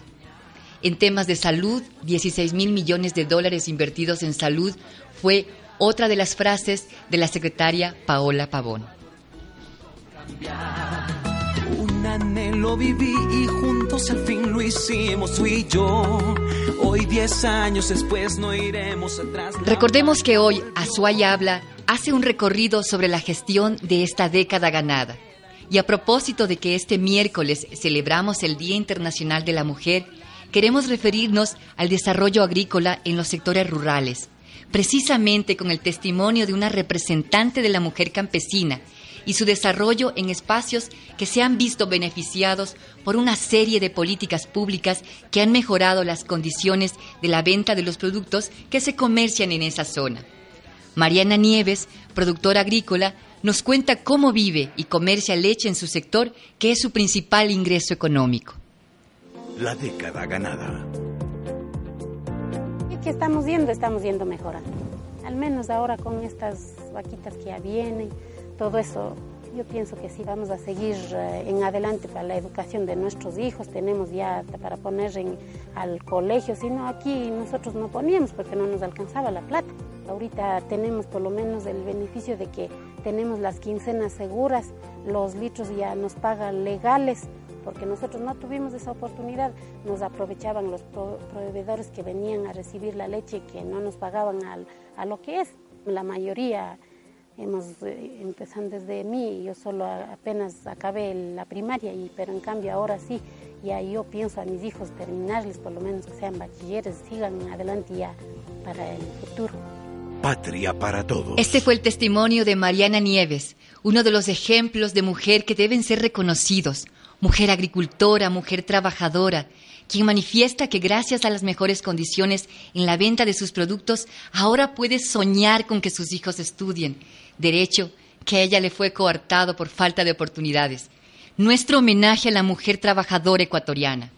En temas de salud, 16 mil millones de dólares invertidos en salud fue otra de las frases de la secretaria Paola Pavón. Un anhelo viví y juntos al fin lo hicimos tú y yo. Hoy diez años después no iremos atrás. Recordemos que hoy Azuay Habla hace un recorrido sobre la gestión de esta década ganada. Y a propósito de que este miércoles celebramos el Día Internacional de la Mujer, queremos referirnos al desarrollo agrícola en los sectores rurales, precisamente con el testimonio de una representante de la mujer campesina y su desarrollo en espacios que se han visto beneficiados por una serie de políticas públicas que han mejorado las condiciones de la venta de los productos que se comercian en esa zona. Mariana Nieves, productora agrícola, nos cuenta cómo vive y comercia leche en su sector, que es su principal ingreso económico. La década ganada. ¿Y qué estamos viendo? Estamos viendo mejorando. Al menos ahora con estas vaquitas que ya vienen, todo eso yo pienso que sí vamos a seguir eh, en adelante para la educación de nuestros hijos, tenemos ya para poner en, al colegio, sino aquí nosotros no poníamos porque no nos alcanzaba la plata. Ahorita tenemos por lo menos el beneficio de que tenemos las quincenas seguras, los litros ya nos pagan legales, porque nosotros no tuvimos esa oportunidad, nos aprovechaban los proveedores que venían a recibir la leche que no nos pagaban a lo que es. La mayoría hemos eh, empezado desde mí, yo solo apenas acabé la primaria, y, pero en cambio ahora sí, ya yo pienso a mis hijos terminarles, por lo menos que sean bachilleres, sigan adelante ya para el futuro. Patria para todos. Este fue el testimonio de Mariana Nieves, uno de los ejemplos de mujer que deben ser reconocidos, mujer agricultora, mujer trabajadora, quien manifiesta que gracias a las mejores condiciones en la venta de sus productos, ahora puede soñar con que sus hijos estudien, derecho que a ella le fue coartado por falta de oportunidades. Nuestro homenaje a la mujer trabajadora ecuatoriana.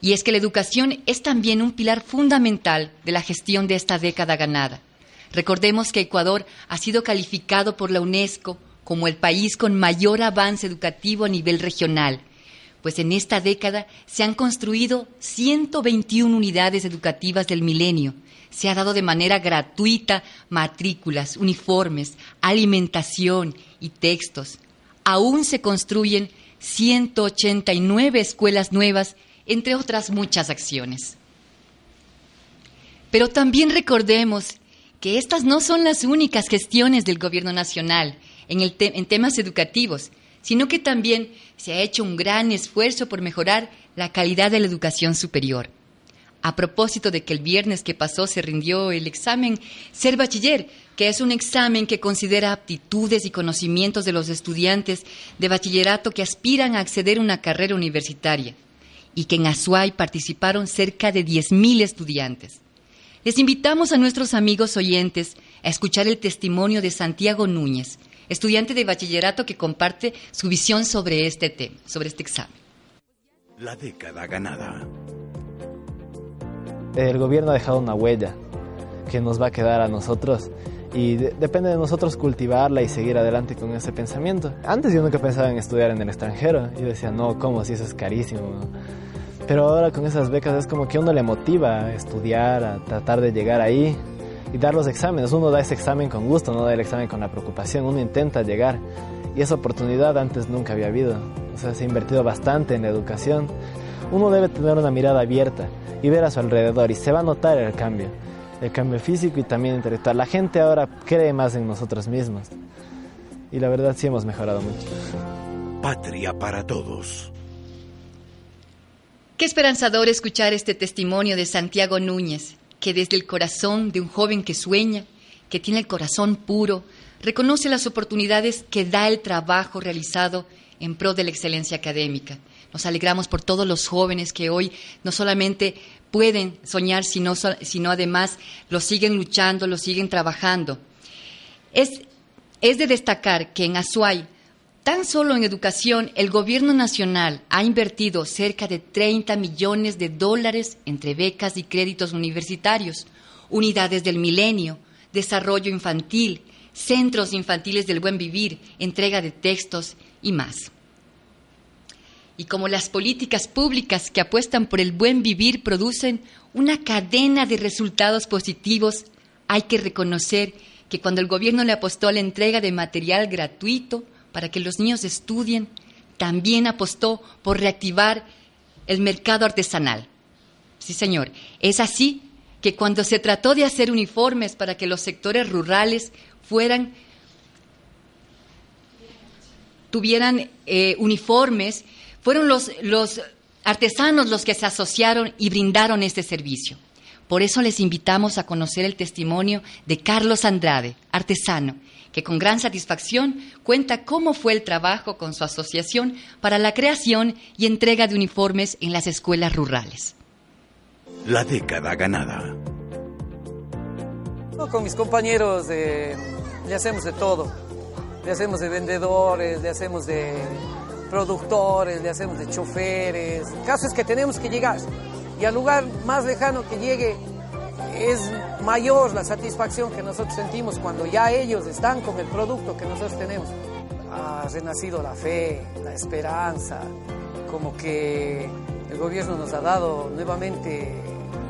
Y es que la educación es también un pilar fundamental de la gestión de esta década ganada. Recordemos que Ecuador ha sido calificado por la UNESCO como el país con mayor avance educativo a nivel regional, pues en esta década se han construido 121 unidades educativas del milenio, se ha dado de manera gratuita matrículas, uniformes, alimentación y textos. Aún se construyen 189 escuelas nuevas, entre otras muchas acciones. Pero también recordemos que estas no son las únicas gestiones del Gobierno Nacional en, temas educativos, sino que también se ha hecho un gran esfuerzo por mejorar la calidad de la educación superior a propósito de que el viernes que pasó se rindió el examen Ser Bachiller, que es un examen que considera aptitudes y conocimientos de los estudiantes de bachillerato que aspiran a acceder a una carrera universitaria, y que en Azuay participaron cerca de 10.000 estudiantes. Les invitamos a nuestros amigos oyentes a escuchar el testimonio de Santiago Núñez, estudiante de bachillerato que comparte su visión sobre este tema, sobre este examen. La década ganada el gobierno ha dejado una huella que nos va a quedar a nosotros y depende de nosotros cultivarla y seguir adelante con ese pensamiento. Antes yo nunca pensaba en estudiar en el extranjero, yo decía, no, ¿cómo? Si eso es carísimo. Pero ahora con esas becas es como que uno le motiva a estudiar, a tratar de llegar ahí y dar los exámenes. Uno da ese examen con gusto, no da el examen con la preocupación, uno intenta llegar. Y esa oportunidad antes nunca había habido. O sea, se ha invertido bastante en la educación. Uno debe tener una mirada abierta y ver a su alrededor y se va a notar el cambio, el cambio físico y también intelectual. La gente ahora cree más en nosotros mismos y la verdad sí hemos mejorado mucho. Patria para todos. Qué esperanzador escuchar este testimonio de Santiago Núñez, que desde el corazón de un joven que sueña, que tiene el corazón puro, reconoce las oportunidades que da el trabajo realizado en pro de la excelencia académica nos alegramos por todos los jóvenes que hoy no solamente pueden soñar, sino, sino además lo siguen luchando, lo siguen trabajando. Es, es de destacar que en Azuay, tan solo en educación, el gobierno nacional ha invertido cerca de 30 millones de dólares entre becas y créditos universitarios, unidades del milenio, desarrollo infantil, centros infantiles del buen vivir, entrega de textos y más. Y como las políticas públicas que apuestan por el buen vivir producen una cadena de resultados positivos, hay que reconocer que cuando el gobierno le apostó a la entrega de material gratuito para que los niños estudien, también apostó por reactivar el mercado artesanal. Sí, señor. Es así que cuando se trató de hacer uniformes para que los sectores rurales fueran tuvieran eh, uniformes fueron los, los artesanos los que se asociaron y brindaron este servicio. Por eso les invitamos a conocer el testimonio de Carlos Andrade, artesano, que con gran satisfacción cuenta cómo fue el trabajo con su asociación para la creación y entrega de uniformes en las escuelas rurales. La década ganada. Con mis compañeros le hacemos de todo. Le hacemos de vendedores, le hacemos de productores, le hacemos de choferes. El caso es que tenemos que llegar. Y al lugar más lejano que llegue es mayor la satisfacción que nosotros sentimos cuando ya ellos están con el producto que nosotros tenemos. Ha renacido la fe, la esperanza, como que el gobierno nos ha dado nuevamente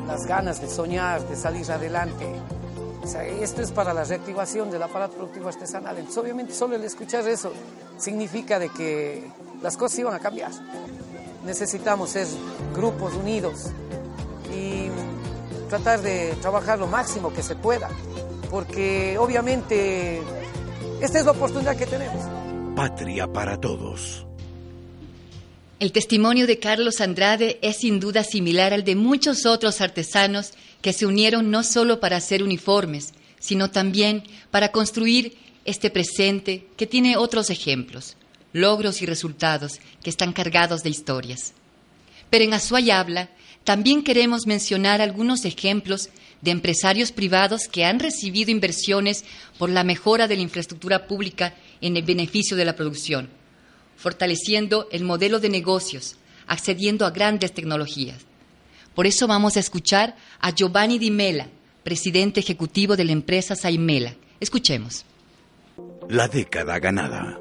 las ganas de soñar, de salir adelante. O sea, esto es para la reactivación del aparato productivo artesanal. Entonces, obviamente, solo el escuchar eso significa de que las cosas iban a cambiar. Necesitamos ser grupos unidos y tratar de trabajar lo máximo que se pueda, porque obviamente esta es la oportunidad que tenemos. Patria para todos. El testimonio de Carlos Andrade es sin duda similar al de muchos otros artesanos que se unieron no solo para hacer uniformes, sino también para construir este presente que tiene otros ejemplos, logros y resultados que están cargados de historias. Pero en Azuay Habla también queremos mencionar algunos ejemplos de empresarios privados que han recibido inversiones por la mejora de la infraestructura pública en el beneficio de la producción fortaleciendo el modelo de negocios, accediendo a grandes tecnologías. Por eso vamos a escuchar a Giovanni Di Mela, presidente ejecutivo de la empresa Saimela. Escuchemos. La década ganada.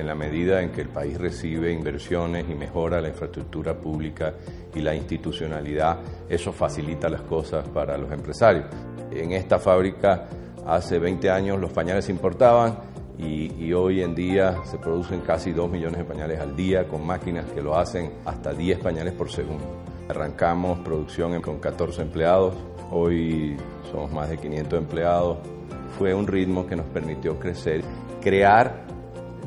En la medida en que el país recibe inversiones y mejora la infraestructura pública y la institucionalidad, eso facilita las cosas para los empresarios. En esta fábrica Hace 20 años los pañales se importaban y, hoy en día se producen casi 2 millones de pañales al día con máquinas que lo hacen hasta 10 pañales por segundo. Arrancamos producción con 14 empleados, hoy somos más de 500 empleados. Fue un ritmo que nos permitió crecer, crear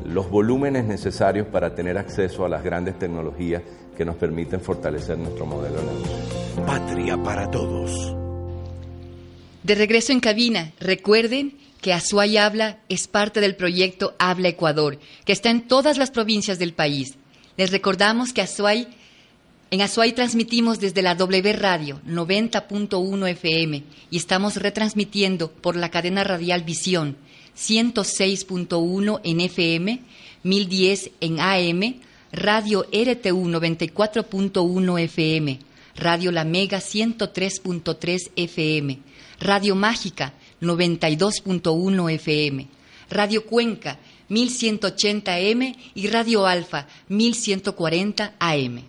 los volúmenes necesarios para tener acceso a las grandes tecnologías que nos permiten fortalecer nuestro modelo de negocio. Patria para todos. De regreso en cabina, recuerden que Azuay Habla es parte del proyecto Habla Ecuador, que está en todas las provincias del país. Les recordamos que Azuay, en Azuay transmitimos desde la W Radio 90.1 FM y estamos retransmitiendo por la cadena radial Visión 106.1 en FM, 1010 en AM, Radio RTU 94.1 FM, Radio La Mega 103.3 FM Radio Mágica 92.1 FM, Radio Cuenca 1180M y Radio Alfa 1140 AM.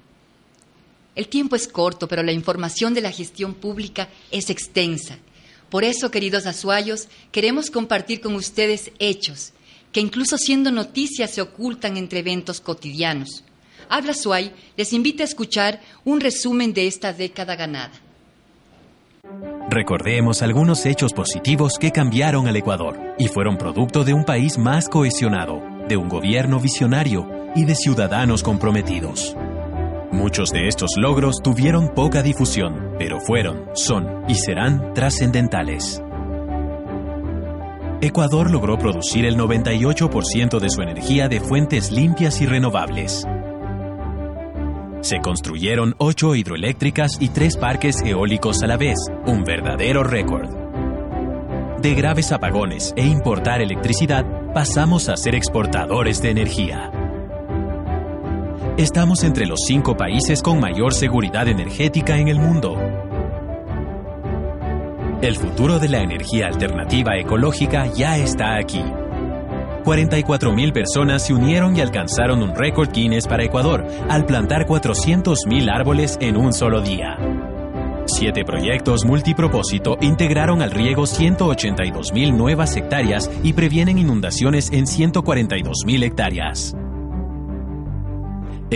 El tiempo es corto, pero la información de la gestión pública es extensa. Por eso, queridos azuayos, queremos compartir con ustedes hechos que incluso siendo noticias se ocultan entre eventos cotidianos. Habla Suay les invita a escuchar un resumen de esta década ganada. Recordemos algunos hechos positivos que cambiaron al Ecuador y fueron producto de un país más cohesionado, de un gobierno visionario y de ciudadanos comprometidos. Muchos de estos logros tuvieron poca difusión, pero fueron, son y serán trascendentales. Ecuador logró producir el 98% de su energía de fuentes limpias y renovables, se construyeron ocho hidroeléctricas y tres parques eólicos a la vez, un verdadero récord. De graves apagones e importar electricidad, pasamos a ser exportadores de energía. Estamos entre los cinco países con mayor seguridad energética en el mundo. El futuro de la energía alternativa ecológica ya está aquí 44.000 personas se unieron y alcanzaron un récord Guinness para Ecuador al plantar 400.000 árboles en un solo día. Siete proyectos multipropósito integraron al riego 182.000 nuevas hectáreas y previenen inundaciones en 142.000 hectáreas.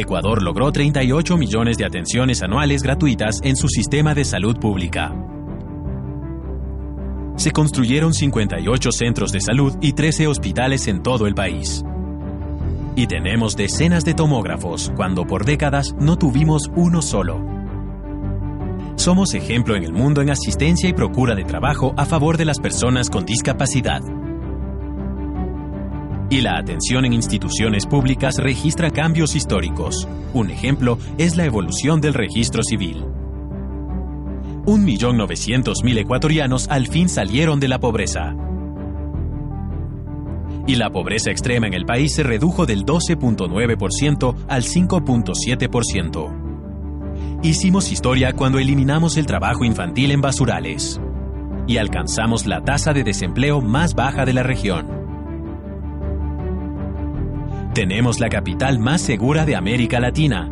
Ecuador logró 38 millones de atenciones anuales gratuitas en su sistema de salud pública se construyeron 58 centros de salud y 13 hospitales en todo el país. Y tenemos decenas de tomógrafos, cuando por décadas no tuvimos uno solo. Somos ejemplo en el mundo en asistencia y procura de trabajo a favor de las personas con discapacidad. Y la atención en instituciones públicas registra cambios históricos. Un ejemplo es la evolución del registro civil. 1.900.000 ecuatorianos al fin salieron de la pobreza. Y la pobreza extrema en el país se redujo del 12.9% al 5.7%. Hicimos historia cuando eliminamos el trabajo infantil en basurales y alcanzamos la tasa de desempleo más baja de la región. Tenemos la capital más segura de América Latina.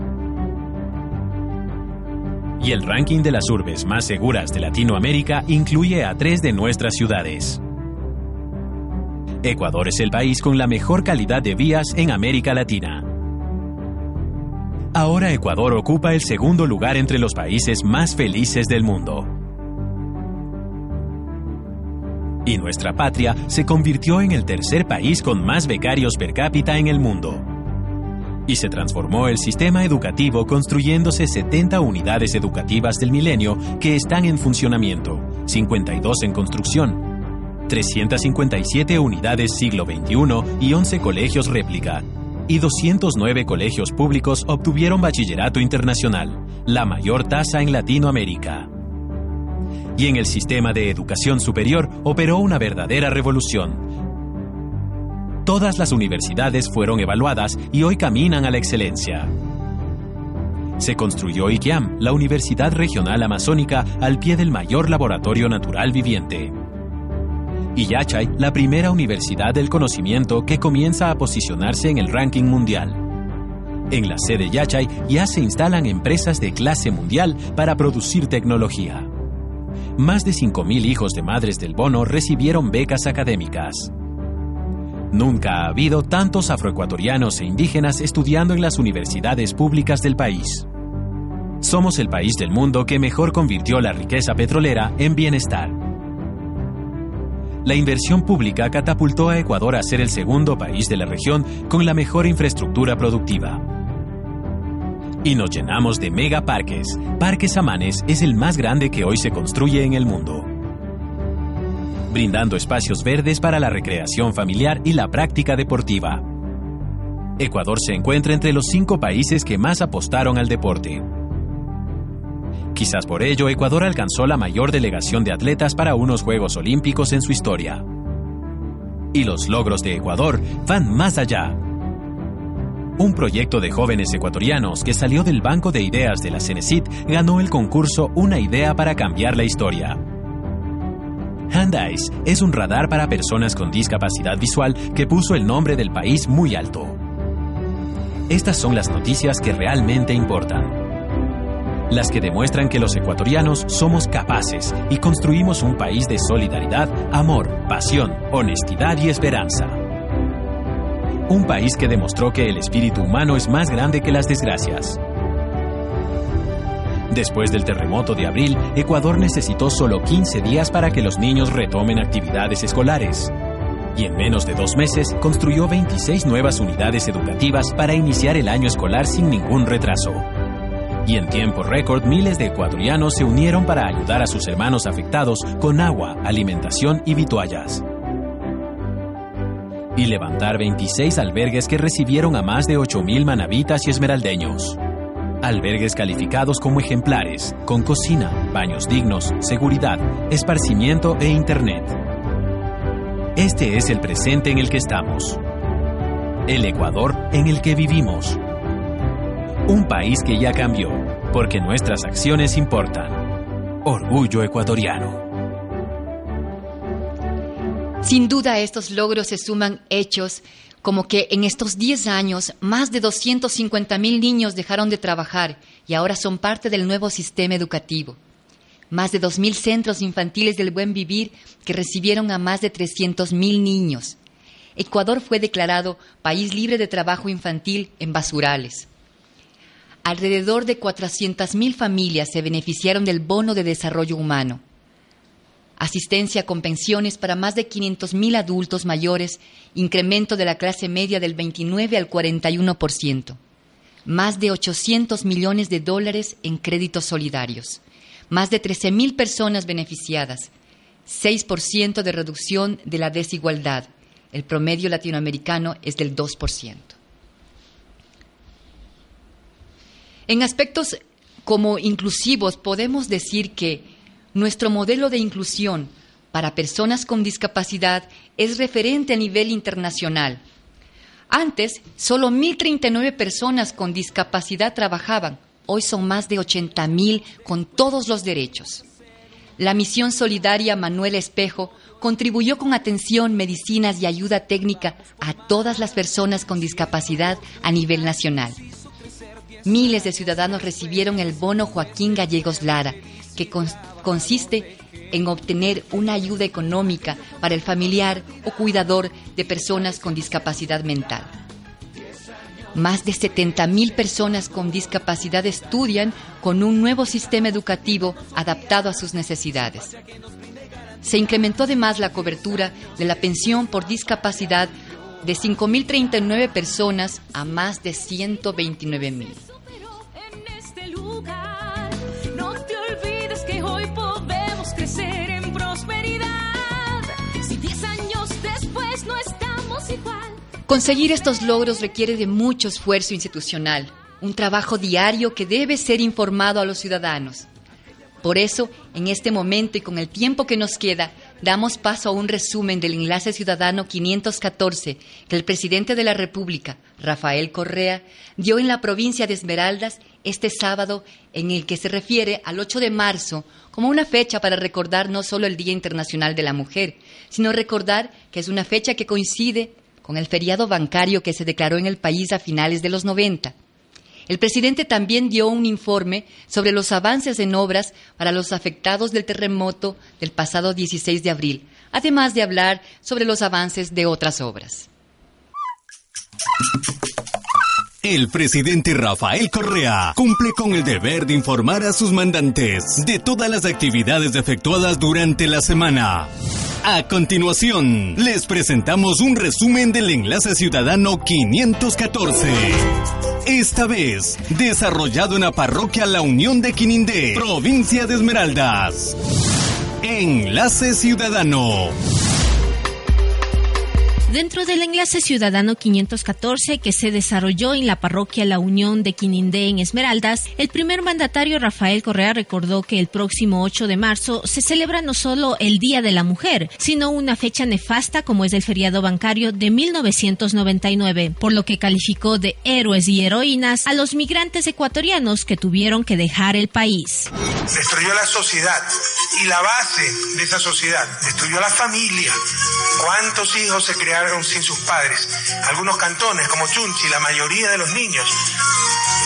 Y el ranking de las urbes más seguras de Latinoamérica incluye a tres de nuestras ciudades. Ecuador es el país con la mejor calidad de vías en América Latina. Ahora Ecuador ocupa el segundo lugar entre los países más felices del mundo. Y nuestra patria se convirtió en el tercer país con más becarios per cápita en el mundo. Y se transformó el sistema educativo construyéndose 70 unidades educativas del milenio que están en funcionamiento, 52 en construcción, 357 unidades siglo XXI y 11 colegios réplica, y 209 colegios públicos obtuvieron bachillerato internacional, la mayor tasa en Latinoamérica. Y en el sistema de educación superior operó una verdadera revolución. Todas las universidades fueron evaluadas y hoy caminan a la excelencia. Se construyó IKEAM, la Universidad Regional Amazónica, al pie del mayor laboratorio natural viviente y Yachay la primera universidad del conocimiento que comienza a posicionarse en el ranking mundial. En la sede Yachay ya se instalan empresas de clase mundial para producir tecnología. Más de 5.000 hijos de madres del bono recibieron becas académicas. Nunca ha habido tantos afroecuatorianos e indígenas estudiando en las universidades públicas del país. Somos el país del mundo que mejor convirtió la riqueza petrolera en bienestar la inversión pública catapultó a Ecuador a ser el segundo país de la región con la mejor infraestructura productiva. Y nos llenamos de megaparques. Parques Amanes es el más grande que hoy se construye en el mundo. Brindando espacios verdes para la recreación familiar y la práctica deportiva. Ecuador se encuentra entre los cinco países que más apostaron al deporte. Quizás por ello Ecuador alcanzó la mayor delegación de atletas para unos Juegos Olímpicos en su historia. Y los logros de Ecuador van más allá. Un proyecto de jóvenes ecuatorianos que salió del Banco de Ideas de la Cenecit ganó el concurso Una idea para cambiar la historia. Eyes es un radar para personas con discapacidad visual que puso el nombre del país muy alto. Estas son las noticias que realmente importan las que demuestran que los ecuatorianos somos capaces y construimos un país de solidaridad, amor, pasión, honestidad y esperanza. Un país que demostró que el espíritu humano es más grande que las desgracias. Después del terremoto de abril, Ecuador necesitó solo 15 días para que los niños retomen actividades escolares. Y en menos de dos meses construyó 26 nuevas unidades educativas para iniciar el año escolar sin ningún retraso y en tiempo récord miles de ecuatorianos se unieron para ayudar a sus hermanos afectados con agua, alimentación y vituallas. Y levantar 26 albergues que recibieron a más de 8.000 manavitas y esmeraldeños. Albergues calificados como ejemplares, con cocina, baños dignos, seguridad, esparcimiento e internet. Este es el presente en el que estamos. El Ecuador en el que vivimos un país que ya cambió, porque nuestras acciones importan. Orgullo ecuatoriano. Sin duda estos logros se suman hechos como que en estos 10 años más de 250 mil niños dejaron de trabajar y ahora son parte del nuevo sistema educativo. Más de 2.000 centros infantiles del buen vivir que recibieron a más de 300 mil niños. Ecuador fue declarado país libre de trabajo infantil en basurales. Alrededor de 400.000 familias se beneficiaron del bono de desarrollo humano. Asistencia con pensiones para más de 500.000 adultos mayores, incremento de la clase media del 29 al 41%. Más de 800 millones de dólares en créditos solidarios. Más de 13.000 personas beneficiadas. 6% de reducción de la desigualdad. El promedio latinoamericano es del 2%. En aspectos como inclusivos podemos decir que Nuestro modelo de inclusión para personas con discapacidad es referente a nivel internacional. Antes, solo 1.039 personas con discapacidad trabajaban. Hoy son más de 80.000 con todos los derechos. La misión solidaria Manuel Espejo contribuyó con atención, medicinas y ayuda técnica a todas las personas con discapacidad a nivel nacional. Miles de ciudadanos recibieron el bono Joaquín Gallegos Lara, que consiste en obtener una ayuda económica para el familiar o cuidador de personas con discapacidad mental. Más de 70.000 personas con discapacidad estudian con un nuevo sistema educativo adaptado a sus necesidades. Se incrementó además la cobertura de la pensión por discapacidad de 5.039 personas a más de 129.000. Conseguir estos logros requiere de mucho esfuerzo institucional, un trabajo diario que debe ser informado a los ciudadanos. Por eso, en este momento y con el tiempo que nos queda, damos paso a un resumen del enlace ciudadano 514 que el presidente de la República, Rafael Correa, dio en la provincia de Esmeraldas este sábado, en el que se refiere al 8 de marzo como una fecha para recordar no solo el Día Internacional de la Mujer, sino recordar que es una fecha que coincide con el feriado bancario que se declaró en el país a finales de los 90. El presidente también dio un informe sobre los avances en obras para los afectados del terremoto del pasado 16 de abril, además de hablar sobre los avances de otras obras. El presidente Rafael Correa cumple con el deber de informar a sus mandantes de todas las actividades efectuadas durante la semana. A continuación, les presentamos un resumen del Enlace Ciudadano 514. Esta vez, desarrollado en la parroquia La Unión de Quinindé, provincia de Esmeraldas. Enlace Ciudadano. Dentro del enlace ciudadano 514 que se desarrolló en la parroquia La Unión de Quinindé en Esmeraldas, el primer mandatario Rafael Correa recordó que el próximo 8 de marzo se celebra no solo el Día de la Mujer, sino una fecha nefasta como es el feriado bancario de 1999, por lo que calificó de héroes y heroínas a los migrantes ecuatorianos que tuvieron que dejar el país. Destruyó la sociedad y la base de esa sociedad, destruyó la familia. ¿Cuántos hijos se crearon? Sin sus padres. Algunos cantones, como Chunchi, la mayoría de los niños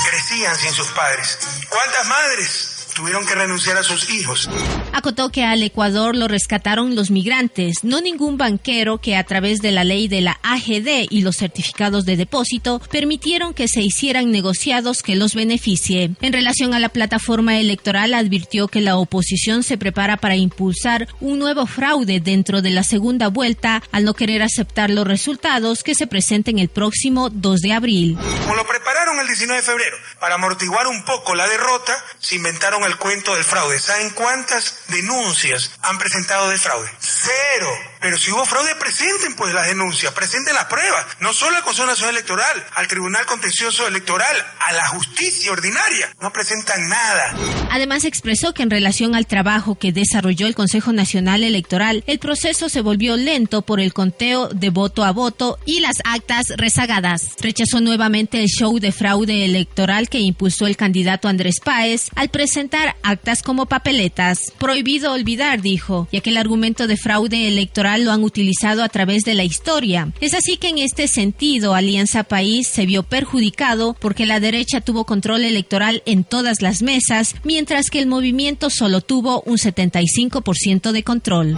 crecían sin sus padres. ¿Cuántas madres tuvieron que renunciar a sus hijos. Acotó que al Ecuador lo rescataron los migrantes, no ningún banquero que a través de la ley de la AGD y los certificados de depósito permitieron que se hicieran negociados que los beneficie. En relación a la plataforma electoral, advirtió que la oposición se prepara para impulsar un nuevo fraude dentro de la segunda vuelta al no querer aceptar los resultados que se presenten el próximo 2 de abril. Como lo prepararon el 19 de febrero para amortiguar un poco la derrota, se inventaron el cuento del fraude. ¿Saben cuántas denuncias han presentado de fraude? Cero. Pero si hubo fraude, presenten pues las denuncias, presenten las pruebas, no solo al Consejo Nacional Electoral, al Tribunal Contencioso Electoral, a la justicia ordinaria. No presentan nada. Además expresó que en relación al trabajo que desarrolló el Consejo Nacional Electoral, el proceso se volvió lento por el conteo de voto a voto y las actas rezagadas. Rechazó nuevamente el show de fraude electoral que impulsó el candidato Andrés Páez al presentar actas como papeletas. Prohibido olvidar, dijo, ya que el argumento de fraude electoral lo han utilizado a través de la historia. Es así que en este sentido, Alianza País se vio perjudicado porque la derecha tuvo control electoral en todas las mesas, mientras que el movimiento solo tuvo un 75% de control.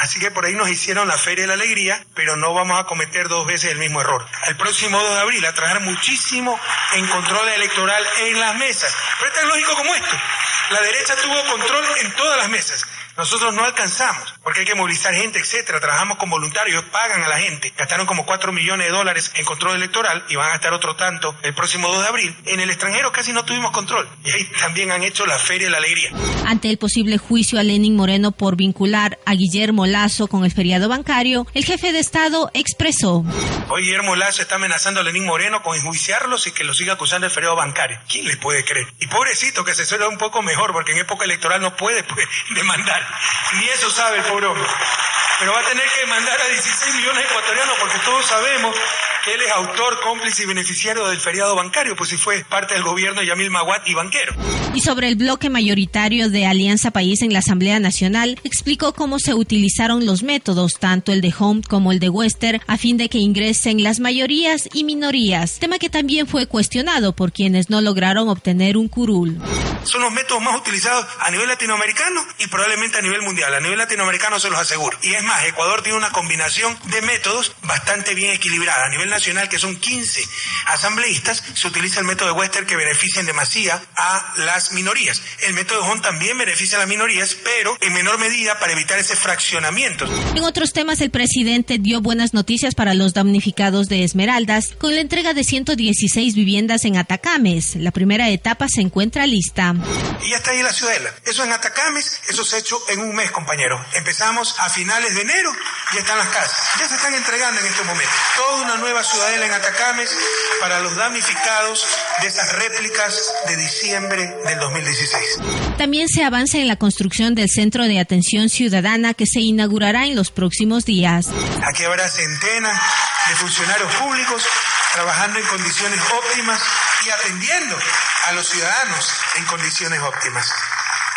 Así que por ahí nos hicieron la Feria de la Alegría, pero no vamos a cometer dos veces el mismo error. El próximo 2 de abril a trabajar muchísimo en control electoral en las mesas. Pero es tan lógico como esto. La derecha tuvo control en todas las mesas Nosotros no alcanzamos, porque hay que movilizar gente, etcétera. Trabajamos con voluntarios, pagan a la gente. Gastaron como 4 millones de dólares en control electoral y van a gastar otro tanto el próximo 2 de abril. En el extranjero casi no tuvimos control. Y ahí también han hecho la Feria de la Alegría. Ante el posible juicio a Lenin Moreno por vincular a Guillermo Lazo con el feriado bancario, el jefe de Estado expresó. Hoy Guillermo Lazo está amenazando a Lenín Moreno con enjuiciarlos y que lo siga acusando de feriado bancario. ¿Quién le puede creer? Y pobrecito que se suele un poco mejor porque en época electoral no puede pues, demandar. Ni eso sabe el pobre. Pero va a tener que demandar a 16 millones de ecuatorianos porque todos sabemos que él es autor, cómplice y beneficiario del feriado bancario, pues si fue parte del gobierno de Yamil Maguat y banquero. Y sobre el bloque mayoritario de Alianza País en la Asamblea Nacional, explicó cómo se utilizaron los métodos, tanto el de Home como el de Wester, a fin de que ingresen las mayorías y minorías, tema que también fue cuestionado por quienes no lograron obtener un curul. Son los métodos más utilizados a nivel latinoamericano y probablemente a nivel mundial. A nivel latinoamericano se los aseguro. Y es más, Ecuador tiene una combinación de métodos bastante bien equilibrada. A nivel nacional, que son 15 asambleístas, se utiliza el método de Wester que beneficia en demasía a las minorías. El método de Hon también beneficia a las minorías, pero en menor medida para evitar ese fraccionamiento. En otros temas, el presidente dio buenas noticias para los damnificados de Esmeraldas con la entrega de 116 viviendas en Atacames. La primera etapa se encuentra lista. Y ya está ahí la ciudadela. Eso en Atacames, eso se ha hecho en un mes, compañero. Empezamos a finales de enero, ya están las casas. Ya se están entregando en este momento. Toda una nueva ciudadela en Atacames para los damnificados de esas réplicas de diciembre del 2016. También se avanza en la construcción del Centro de Atención Ciudadana que se inaugurará en los próximos días. Aquí habrá centenas de funcionarios públicos trabajando en condiciones óptimas y atendiendo a los ciudadanos en condiciones óptimas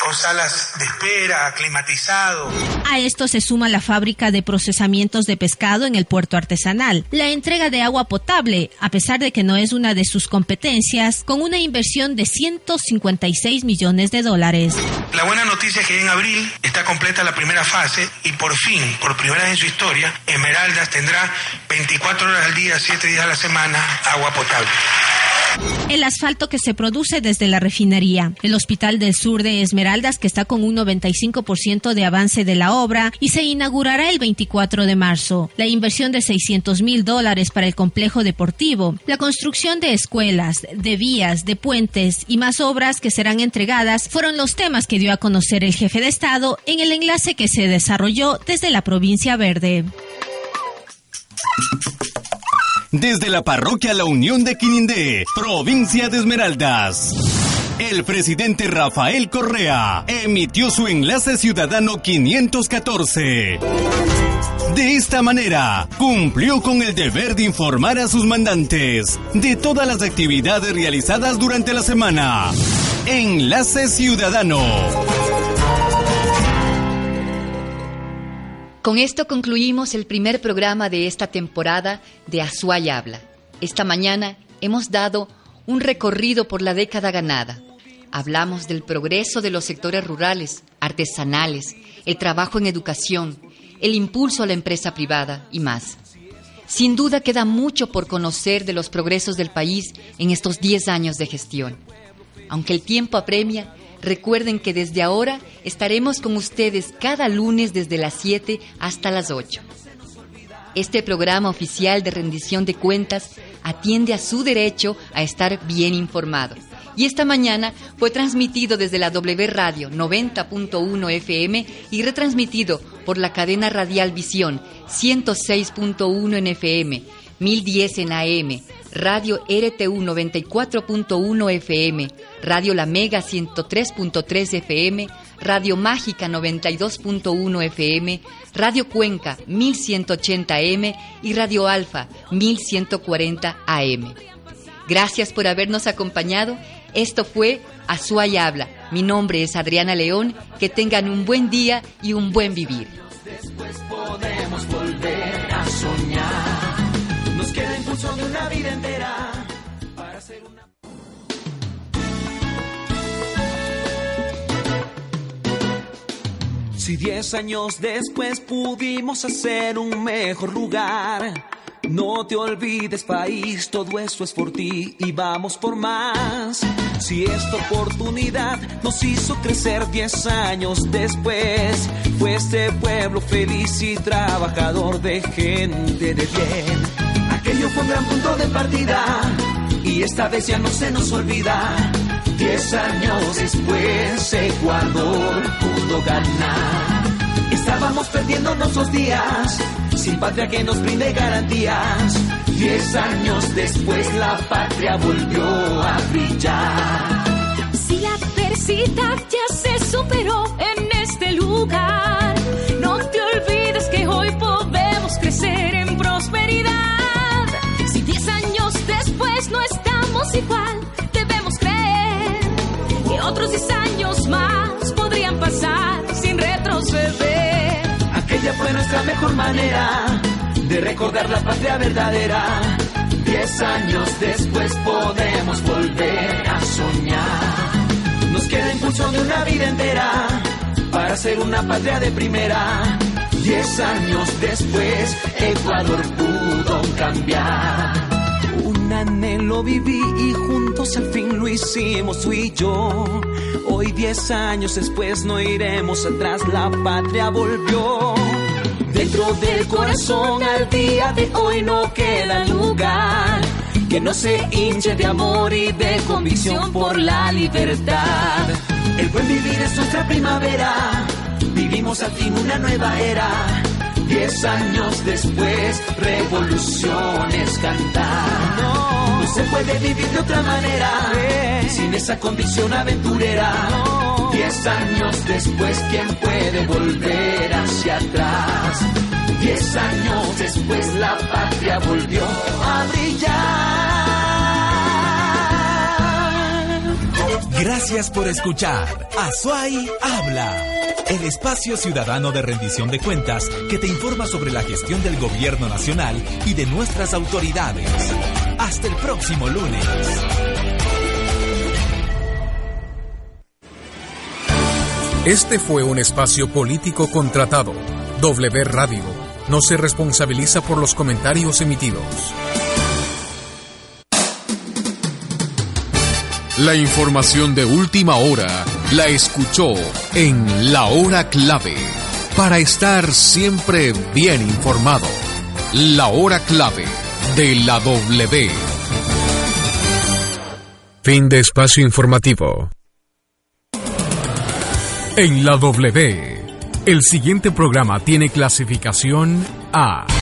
con salas de espera, climatizado. A esto se suma la fábrica de procesamientos de pescado en el puerto artesanal, la entrega de agua potable, a pesar de que no es una de sus competencias, con una inversión de 156 millones de dólares. La buena noticia es que en abril está completa la primera fase y por fin, por primera vez en su historia, Esmeraldas tendrá 24 horas al día, 7 días a la semana, agua potable. El asfalto que se produce desde la refinería, el Hospital del Sur de Esmeraldas que está con un 95% de avance de la obra y se inaugurará el 24 de marzo. La inversión de 600 mil dólares para el complejo deportivo, la construcción de escuelas, de vías, de puentes y más obras que serán entregadas fueron los temas que dio a conocer el jefe de Estado en el enlace que se desarrolló desde la provincia verde. Desde la parroquia La Unión de Quinindé, provincia de Esmeraldas. El presidente Rafael Correa emitió su enlace ciudadano 514. De esta manera, cumplió con el deber de informar a sus mandantes de todas las actividades realizadas durante la semana. Enlace Ciudadano. Con esto concluimos el primer programa de esta temporada de Azuay Habla. Esta mañana hemos dado un recorrido por la década ganada. Hablamos del progreso de los sectores rurales, artesanales, el trabajo en educación, el impulso a la empresa privada y más. Sin duda queda mucho por conocer de los progresos del país en estos 10 años de gestión. Aunque el tiempo apremia, Recuerden que desde ahora estaremos con ustedes cada lunes desde las 7 hasta las 8. Este programa oficial de rendición de cuentas atiende a su derecho a estar bien informado. Y esta mañana fue transmitido desde la W Radio 90.1 FM y retransmitido por la cadena radial Visión 106.1 en FM, 1010 en AM, Radio RTU 94.1 FM, Radio La Mega 103.3 FM, Radio Mágica 92.1 FM, Radio Cuenca 1180M y Radio Alfa 1140 AM. Gracias por habernos acompañado. Esto fue Azuay Habla. Mi nombre es Adriana León. Que tengan un buen día y un buen vivir. Después podemos volver a soñar. Nos queda impulso de una vida entera para ser una. Si diez años después pudimos hacer un mejor lugar No te olvides, país, todo eso es por ti y vamos por más. Si esta oportunidad nos hizo crecer 10 años después, fue este pueblo feliz y trabajador de gente de bien. Aquello fue un gran punto de partida y esta vez ya no se nos olvida. Diez años después, Ecuador pudo ganar. Estábamos perdiendo nuestros días, sin patria que nos brinde garantías. Diez años después, la patria volvió a brillar. Si la adversidad ya se superó en este lugar, 10 años más podrían pasar sin retroceder. Aquella fue nuestra mejor manera de recordar la patria verdadera. 10 años después podemos volver a soñar. Nos queda impulso de una vida entera para ser una patria de primera. 10 años después, Ecuador pudo cambiar. Un anhelo viví y juntos al fin lo hicimos tú y yo. Hoy diez años después no iremos atrás, la patria volvió. Dentro del corazón al día de hoy no queda lugar que no se hinche de amor y de convicción por la libertad. El buen vivir es nuestra primavera, vivimos al fin una nueva era. Diez años después, revoluciones cantar. No, no se puede vivir de otra manera, sin esa convicción aventurera. Diez años después, ¿quién puede volver hacia atrás? Diez años después, la patria volvió a brillar. Gracias por escuchar. Azuay habla. El espacio ciudadano de rendición de cuentas que te informa sobre la gestión del gobierno nacional y de nuestras autoridades. Hasta el próximo lunes. Este fue un espacio político contratado. W Radio no se responsabiliza por los comentarios emitidos. La información de última hora la escuchó en La Hora Clave. Para estar siempre bien informado. La Hora Clave de la W. Fin de espacio informativo. En la W. El siguiente programa tiene clasificación A.